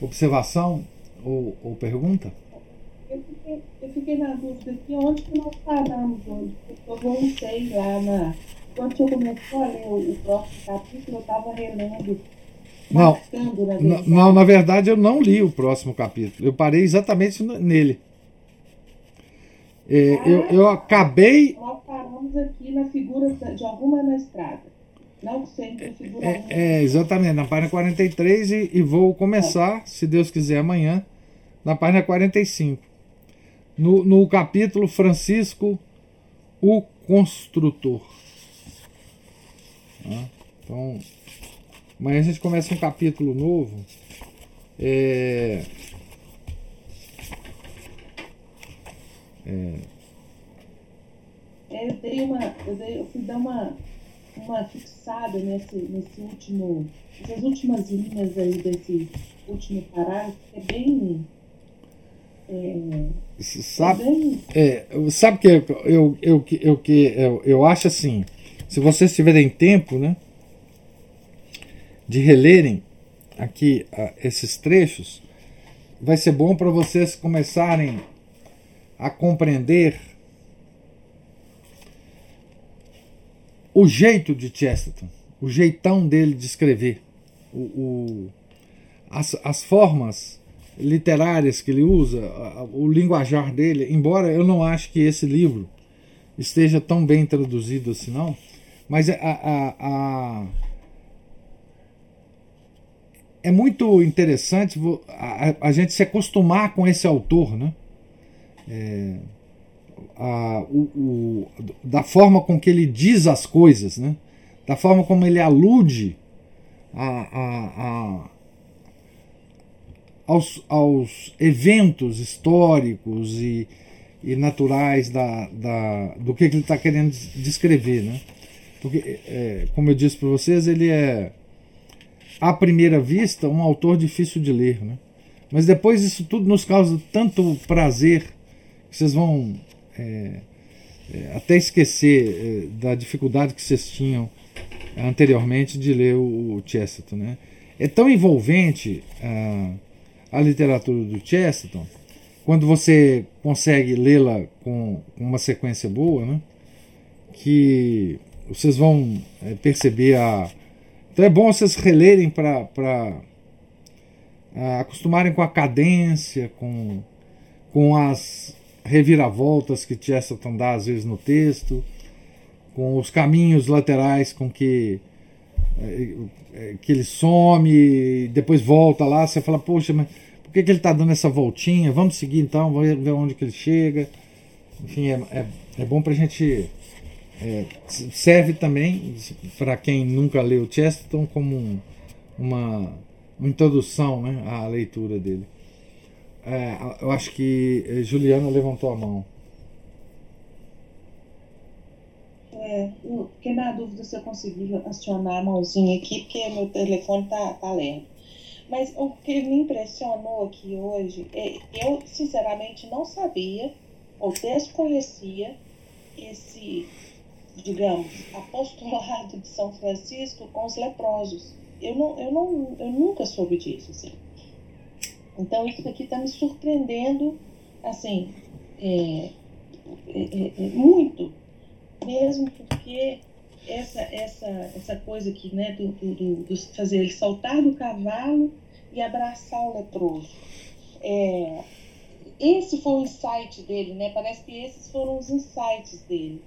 observação ou, ou pergunta? Eu fiquei, eu fiquei, na dúvida aqui onde que nós paramos hoje, porque eu voltei lá na quando eu começou a ler o, próximo capítulo, eu estava relendo Não, na N- verdade. Não, na verdade eu não li o próximo capítulo. Eu parei exatamente nele. É, eu, eu acabei. Nós paramos aqui na figura de alguma na estrada. Não sempre figura É, é, exatamente, na página 43 e, e vou começar, se Deus quiser, amanhã, na página 45. No, no capítulo Francisco, o Construtor. Tá? Então, amanhã a gente começa um capítulo novo. É, É, eu dei uma. Eu, dei, eu fui dar uma, uma fixada nesse, nesse último. Essas últimas linhas aí desse último parágrafo, que é bem. É, s- sabe, é bem. É, sabe que eu, eu, eu, eu, que eu, eu acho assim, se vocês tiverem tempo, né, de relerem aqui ah, esses trechos, vai ser bom para vocês começarem a compreender o jeito de Chesterton, o jeitão dele de escrever, o, o- as, as formas literárias que ele usa, o linguajar dele, embora eu não ache que esse livro esteja tão bem traduzido assim não, mas a, a- a- é muito interessante a- a gente se acostumar com esse autor, né? É, a- o- o- da forma com que ele diz as coisas, né? da forma como ele alude a, a- aos, aos eventos históricos e, e naturais da, da, do que, que ele está querendo des- descrever. Né? Porque, é, como eu disse para vocês, ele é, à primeira vista, um autor difícil de ler. Né? Mas depois isso tudo nos causa tanto prazer que vocês vão é, é, até esquecer é, da dificuldade que vocês tinham anteriormente de ler o, o Chesterton. Né? É tão envolvente a, a literatura do Chesterton, quando você consegue lê-la com, com uma sequência boa, né? que vocês vão é, perceber a. Então é bom vocês relerem para acostumarem com a cadência, com, com as reviravoltas que Chesterton dá às vezes no texto, com os caminhos laterais com que é, é, que ele some, depois volta lá, você fala, poxa, mas por que, que ele está dando essa voltinha? Vamos seguir então, vamos ver onde que ele chega. Enfim, é, é, é bom para a gente. é, serve também para quem nunca leu Chesterton como um- uma, uma introdução né, à leitura dele. É, eu acho que eh, Juliana levantou a mão. É, eu fiquei na dúvida se eu consegui acionar a mãozinha aqui, porque meu telefone tá, tá lerdo. Mas o que me impressionou aqui hoje, é, eu sinceramente não sabia ou desconhecia esse, digamos, apostolado de São Francisco com os leprosos. Eu, não, eu, não, eu nunca soube disso, assim. Então isso aqui está me surpreendendo, assim, é, é, é, é, muito. Mesmo porque essa essa essa coisa aqui né do, do, do, fazer ele saltar do cavalo e abraçar o leproso. É, esse foi o insight dele né? Parece que esses foram os insights dele.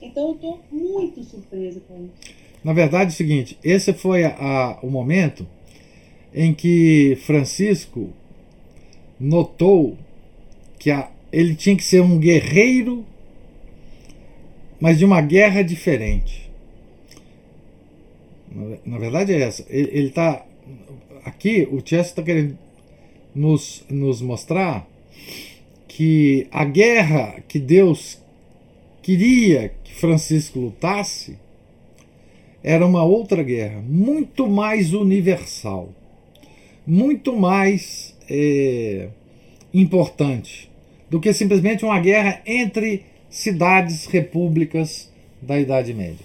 Então eu estou muito surpresa com isso. Na verdade é o seguinte, esse foi a- a- o momento em que Francisco notou que a- ele tinha que ser um guerreiro, mas de uma guerra diferente. Na, na verdade é essa. Ele está aqui o Chester está querendo nos, nos mostrar que a guerra que Deus queria que Francisco lutasse era uma outra guerra, muito mais universal, muito mais é, importante do que simplesmente uma guerra entre cidades repúblicas da Idade Média.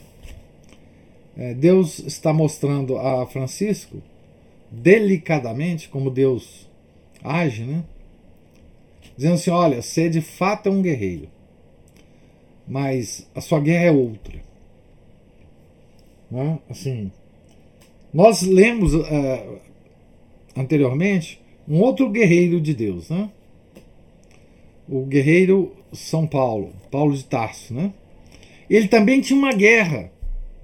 É, Deus está mostrando a Francisco delicadamente como Deus age, né? Dizendo assim: olha, você de fato é um guerreiro, mas a sua guerra é outra. Né? Assim, Nós lemos uh, anteriormente um outro guerreiro de Deus, né? O guerreiro São Paulo, Paulo de Tarso, né? Ele também tinha uma guerra.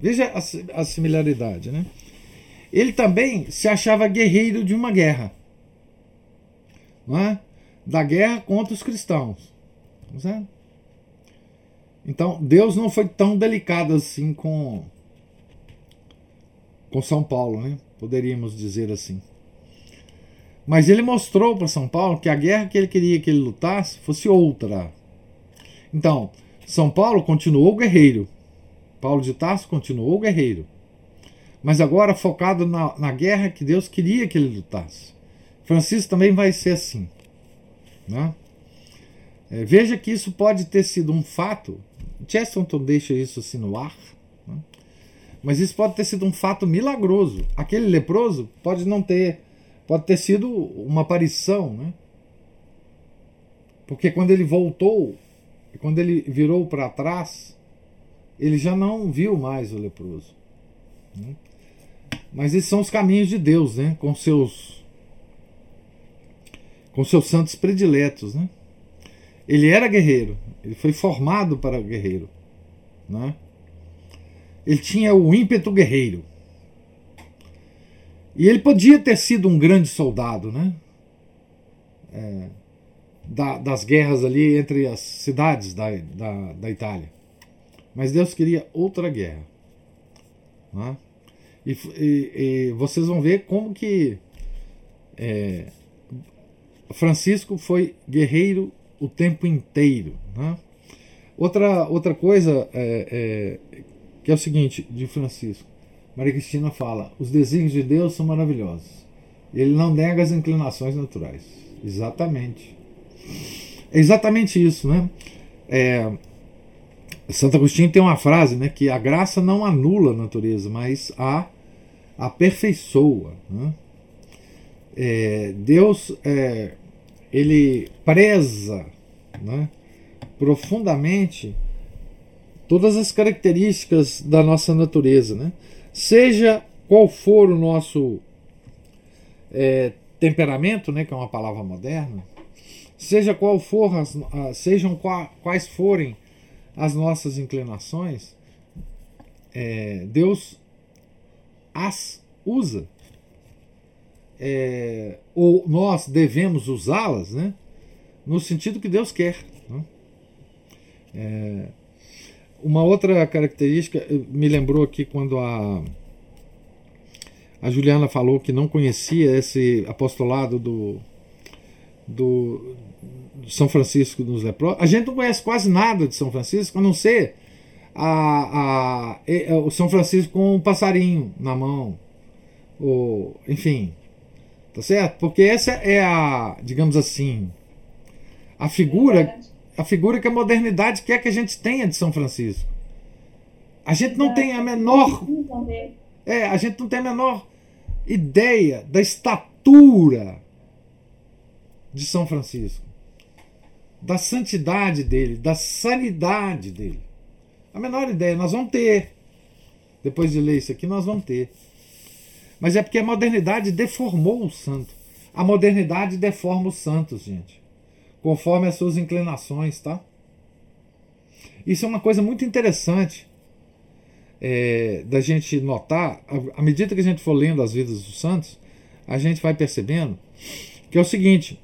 Veja a, a similaridade, né? Ele também se achava guerreiro de uma guerra, não é? Da guerra contra os cristãos. Não Então, Deus não foi tão delicado assim com com São Paulo, né? Poderíamos dizer assim. Mas ele mostrou para São Paulo que a guerra que ele queria que ele lutasse fosse outra. Então, São Paulo continuou guerreiro. Paulo de Tarso continuou guerreiro. Mas agora focado na, na guerra que Deus queria que ele lutasse. Francisco também vai ser assim. Né? É, veja que isso pode ter sido um fato. Chesterton deixa isso assim no ar. Né? Mas isso pode ter sido um fato milagroso. Aquele leproso pode não ter pode ter sido uma aparição, né? Porque quando ele voltou, quando ele virou para trás, ele já não viu mais o leproso. Né? Mas esses são os caminhos de Deus, né? Com seus com seus santos prediletos, né? Ele era guerreiro, ele foi formado para guerreiro, né? Ele tinha o ímpeto guerreiro. E ele podia ter sido um grande soldado, né? É, da, das guerras ali entre as cidades da, da, da, Itália. Mas Deus queria outra guerra. Né? E, e, e vocês vão ver como que é, Francisco foi guerreiro o tempo inteiro. Né? Outra, outra coisa é, é, que é o seguinte de Francisco. Maria Cristina fala: os desígnios de Deus são maravilhosos. Ele não nega as inclinações naturais. Exatamente. É exatamente isso, né? É, Santo Agostinho tem uma frase, né, que a graça não anula a natureza, mas a aperfeiçoa. Né? É, Deus é, ele preza né, profundamente todas as características da nossa natureza, né? Seja qual for o nosso é, temperamento, né, que é uma palavra moderna, seja qual for as, sejam quais forem as nossas inclinações, é, Deus as usa. É, ou nós devemos usá-las, né, no sentido que Deus quer. Né? É, uma outra característica, me lembrou aqui quando a, a Juliana falou que não conhecia esse apostolado do, do, São Francisco dos Leprosos. A gente não conhece quase nada de São Francisco, a não ser a, a, o São Francisco com um passarinho na mão. Ou, enfim, tá certo? Porque essa é a, digamos assim, a figura a figura que a modernidade quer que a gente tenha de São Francisco. A gente não tem a menor. É, a gente não tem a menor ideia da estatura de São Francisco, da santidade dele, da sanidade dele. A menor ideia, nós vamos ter. Depois de ler isso aqui, nós vamos ter. Mas é porque a modernidade deformou o santo. A modernidade deforma os santos, gente conforme as suas inclinações, tá? Isso é uma coisa muito interessante é, da gente notar, à medida que a gente for lendo as vidas dos santos, a gente vai percebendo que é o seguinte: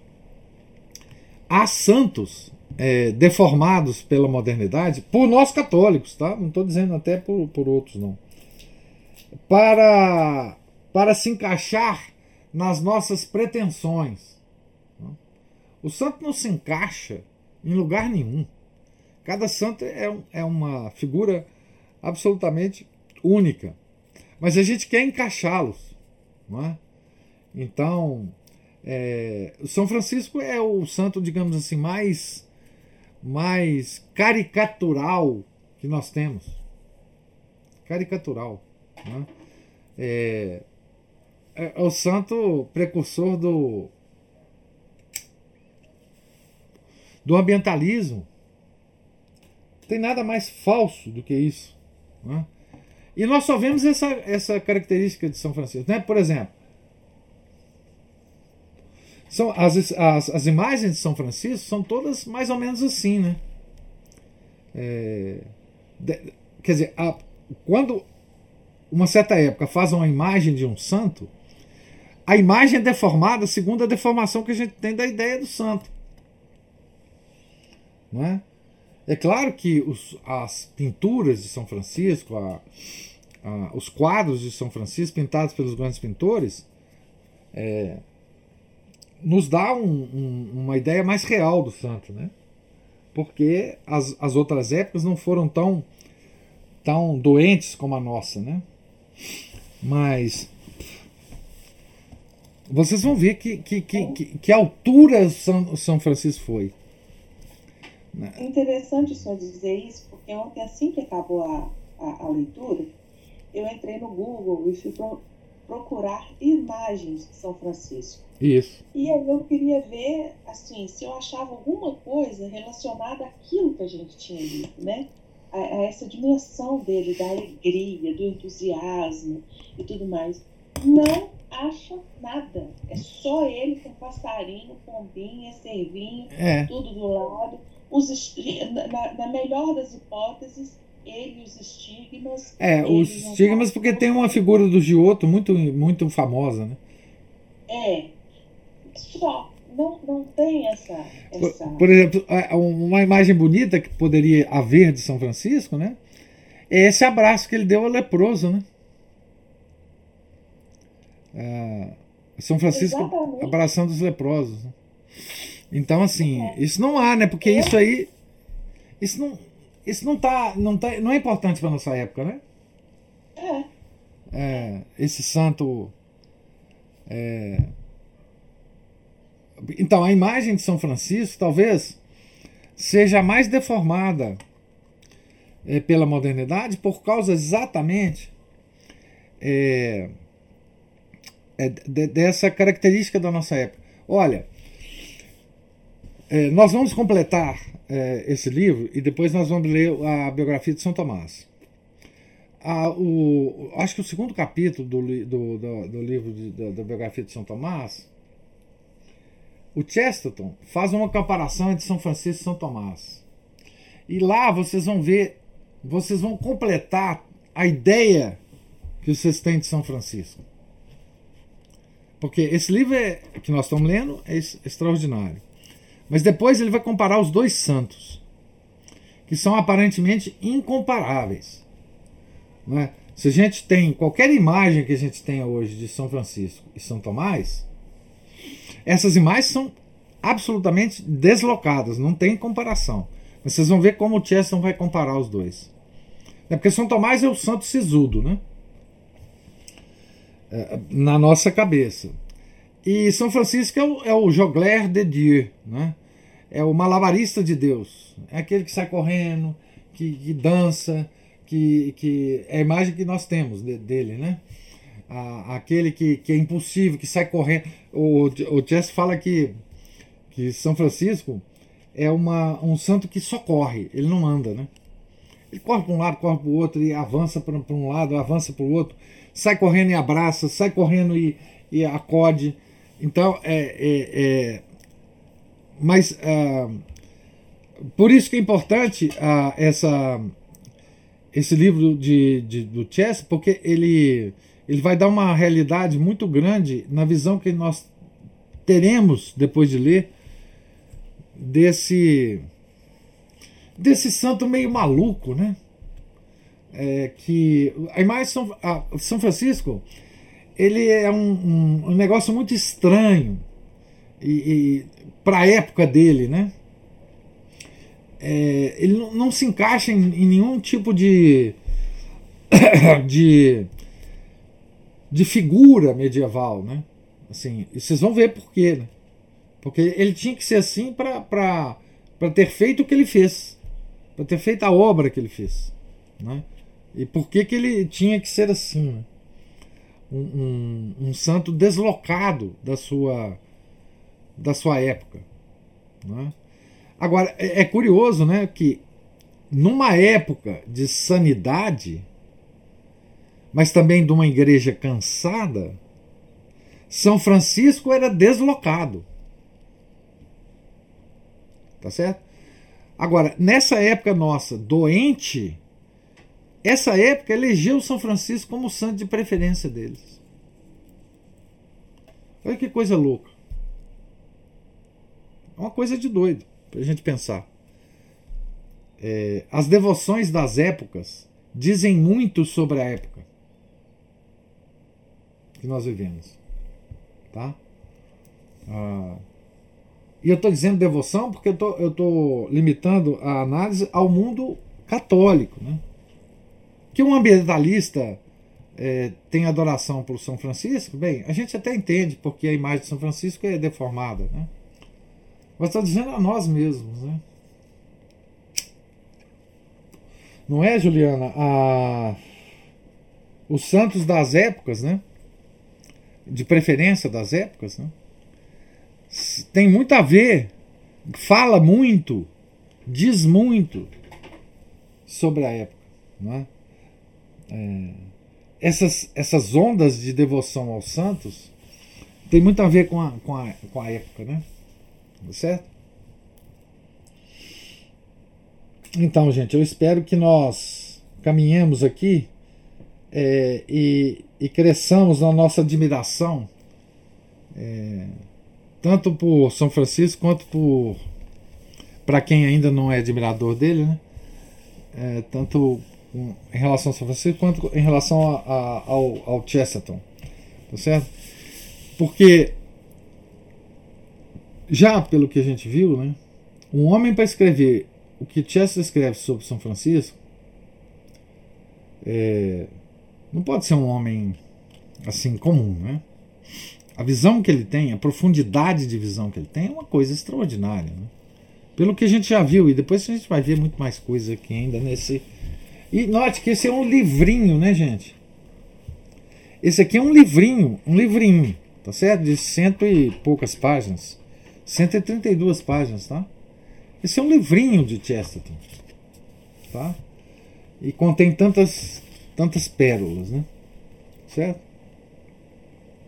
há santos é, deformados pela modernidade, por nós católicos, tá? Não estou dizendo até por, por outros, não. Para, para se encaixar nas nossas pretensões o santo não se encaixa em lugar nenhum. Cada santo é, é uma figura absolutamente única. Mas a gente quer encaixá-los. É? Então, é, o São Francisco é o santo, digamos assim, mais, mais caricatural que nós temos. Caricatural. Né? É, é o santo precursor do, do ambientalismo. Tem nada mais falso do que isso. Né? E nós só vemos essa, essa característica de São Francisco. Né? Por exemplo, são as, as, as imagens de São Francisco são todas mais ou menos assim, né? É, de, quer dizer, a, quando uma certa época faz uma imagem de um santo, a imagem é deformada segundo a deformação que a gente tem da ideia do santo. Não é? É claro que os, as pinturas de São Francisco, a, a, os quadros de São Francisco pintados pelos grandes pintores, é, nos dá um, um, uma ideia mais real do santo, né? Porque as, as outras épocas não foram tão, tão doentes como a nossa, né? Mas vocês vão ver que, que, que, que, que altura São, São Francisco foi. É interessante o senhor dizer isso, porque ontem, assim que acabou a, a, a leitura, eu entrei no Google e fui pro, procurar imagens de São Francisco. Isso. E aí eu queria ver, assim, se eu achava alguma coisa relacionada àquilo que a gente tinha lido, né? A, a essa dimensão dele, da alegria, do entusiasmo e tudo mais. Não acha nada. É só ele com passarinho, pombinha, cervinho, é. tudo do lado. Os, na, na melhor das hipóteses, ele os estigmas. É, os estigmas porque tem uma figura do Giotto muito, muito famosa, né? É. Só. Não, não tem essa, essa. Por, por exemplo, uma imagem bonita que poderia haver de São Francisco, né? É esse abraço que ele deu ao leproso, né? É, São Francisco Exatamente. abraçando os leprosos. Né? Então, assim, é. isso não há, né? Porque é. isso aí. Isso não, isso não tá, não tá, não é importante para nossa época, né? É. é esse santo. É... Então, a imagem de São Francisco talvez seja mais deformada é, pela modernidade por causa exatamente é, é, de, dessa característica da nossa época. Olha, é, nós vamos completar é, esse livro e depois nós vamos ler a biografia de São Tomás. A, o, acho que o segundo capítulo do, do, do, do livro de, da, da, biografia de São Tomás, o Chesterton faz uma comparação entre São Francisco e São Tomás. E lá vocês vão ver, vocês vão completar a ideia que vocês têm de São Francisco. Porque esse livro é, que nós estamos lendo é extraordinário. Mas depois ele vai comparar os dois santos, que são aparentemente incomparáveis. É? Se a gente tem qualquer imagem que a gente tenha hoje de São Francisco e São Tomás, essas imagens são absolutamente deslocadas, não tem comparação. Mas vocês vão ver como o Cheston vai comparar os dois. É porque São Tomás é o santo sisudo, né? É, na nossa cabeça. E São Francisco é o, é o jogler de Dieu, né? é o malabarista de Deus. É aquele que sai correndo, que, que dança, que, que é a imagem que nós temos de, dele, né? aquele que, que é impulsivo, que sai correndo. O, o Jess fala que, que São Francisco é uma, um santo que só corre, ele não anda, né? Ele corre para um lado, corre para o outro, e avança para um lado, avança para o outro, sai correndo e abraça, sai correndo e, e acode. Então, é, é, é mas uh, por isso que é importante uh, essa, esse livro de, de, do Chess, porque ele, ele vai dar uma realidade muito grande na visão que nós teremos depois de ler desse desse santo meio maluco, né? É, que a imagem São, a, São Francisco ele é um, um, um negócio muito estranho e, e para a época dele, né? É, ele não, se encaixa em, em nenhum tipo de, de de figura medieval, né? Assim, vocês vão ver por quê, né? Porque ele tinha que ser assim para ter feito o que ele fez, para ter feito a obra que ele fez, né? E por que, que ele tinha que ser assim, né? Um, um, santo deslocado da sua da sua época. Né? Agora, é, é curioso né, que numa época de sanidade, mas também de uma igreja cansada, São Francisco era deslocado. Tá certo? Agora, nessa época nossa, doente, essa época elegeu São Francisco como santo de preferência deles. Olha que coisa louca. É uma coisa de doido para a gente pensar. É, as devoções das épocas dizem muito sobre a época que nós vivemos. Tá? Ah, e eu estou dizendo devoção porque eu estou limitando a análise ao mundo católico. Né? Que um ambientalista é, tem adoração por São Francisco, bem, a gente até entende porque a imagem de São Francisco é deformada. Né? Mas estou dizendo a nós mesmos. Né? Não é, Juliana? A... Os santos das épocas, né? De preferência das épocas, né? tem muito a ver, fala muito, diz muito sobre a época. Não é? É, essas, essas ondas de devoção aos santos tem muito a ver com a, com a, com a época, né? Tá certo? Então, gente, eu espero que nós caminhemos aqui é, e, e cresçamos na nossa admiração. É, tanto por São Francisco quanto por para quem ainda não é admirador dele, né? É, tanto em relação a São Francisco quanto em relação a, a, ao, ao Chesterton, tá certo? Porque já pelo que a gente viu, né? Um homem para escrever o que Chesterton escreve sobre São Francisco é, não pode ser um homem assim comum, né? A visão que ele tem, a profundidade de visão que ele tem é uma coisa extraordinária. Né? Pelo que a gente já viu, e depois a gente vai ver muito mais coisa aqui ainda nesse. E note que esse é um livrinho, né, gente? Esse aqui é um livrinho, um livrinho, tá certo? De cento e poucas páginas. 132 páginas, tá? Esse é um livrinho de Chesterton, tá? E contém tantas, tantas pérolas, né? Certo?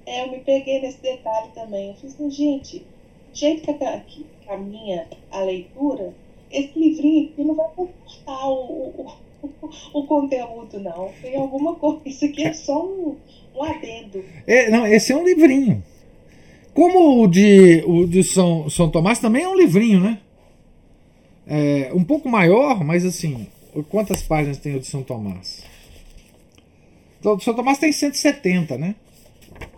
É, eu me peguei nesse detalhe também. Eu fiz, assim, gente, do jeito que, que caminha a leitura, esse livrinho aqui não vai comportar o, o, o, conteúdo, não. Tem alguma coisa. Isso aqui é só um, um adendo. É, não, esse é um livrinho. Como o de, o de São, São Tomás também é um livrinho, né? É, um pouco maior, mas assim, quantas páginas tem o de São Tomás? Então, o de São Tomás tem 170, né?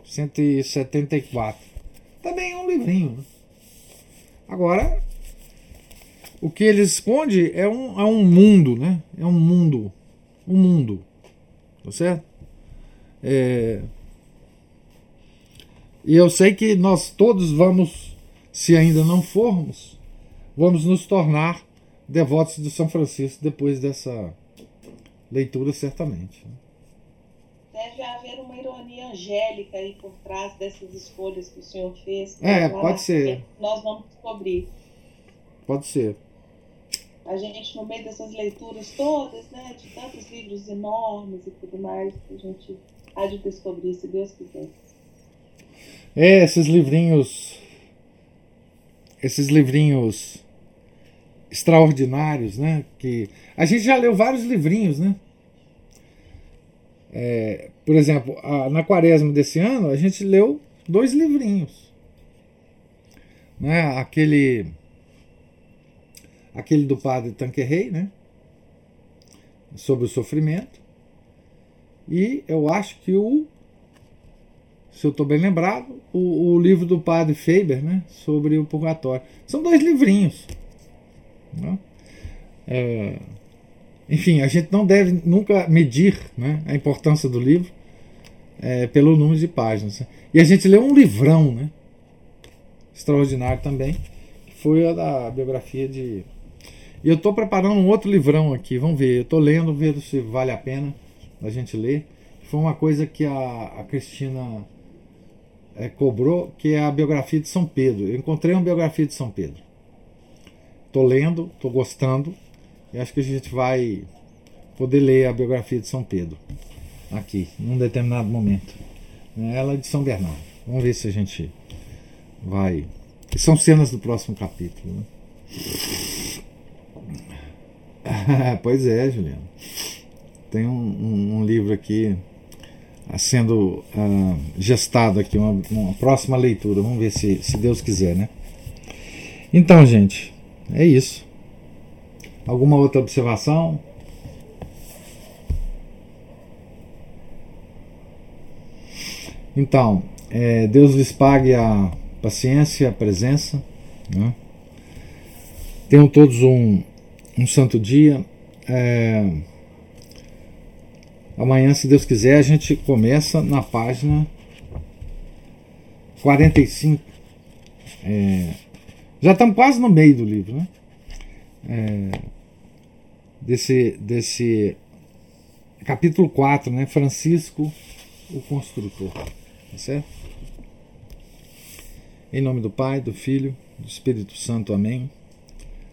174. Também é um livrinho. Né? Agora, o que ele esconde é um, é um mundo, né? É um mundo. Um mundo. Tá certo? É... E eu sei que nós todos vamos, se ainda não formos, vamos nos tornar devotos de São Francisco depois dessa leitura, certamente. Né? deve haver uma ironia angélica aí por trás dessas escolhas que o senhor fez. É, pode ser. Nós vamos descobrir. Pode ser. A gente, no meio dessas leituras todas, né, de tantos livros enormes e tudo mais, a gente há de descobrir, se Deus quiser. É, esses livrinhos. Esses livrinhos extraordinários, né? Que a gente já leu vários livrinhos, né? É, por exemplo, a, na quaresma desse ano, a gente leu dois livrinhos. Né? Aquele, aquele do padre Tanquerrey, né? sobre o sofrimento. E eu acho que o, se eu estou bem lembrado, o, o, livro do padre Faber, né? sobre o purgatório. São dois livrinhos. Né? É, enfim, a gente não deve nunca medir né, a importância do livro é, pelo número de páginas. E a gente leu um livrão, né? Extraordinário também, que foi a da biografia de. Eu estou preparando um outro livrão aqui, vamos ver. Eu estou lendo, vendo se vale a pena a gente ler. Foi uma coisa que a, a Cristina é, cobrou, que é a biografia de São Pedro. Eu encontrei uma biografia de São Pedro. Estou lendo, estou gostando. E acho que a gente vai poder ler a biografia de São Pedro. aqui, num determinado momento. Ela é de São Bernardo. Vamos ver se a gente vai. São cenas do próximo capítulo. Né? pois é, Juliano. Tem um, um, um livro aqui ah, sendo uh, gestado aqui, uma, uma, próxima leitura. Vamos ver se, se Deus quiser, né? Então, gente, é isso. Alguma outra observação? Então, é, Deus lhes pague a paciência, a presença. Né? Tenham todos um, um santo dia. É, amanhã, se Deus quiser, a gente começa na página 45. É, já estamos quase no meio do livro, né? É, desse, desse capítulo 4, né? Francisco, o construtor. Tá certo? Em nome do Pai, do Filho, do Espírito Santo. Amém.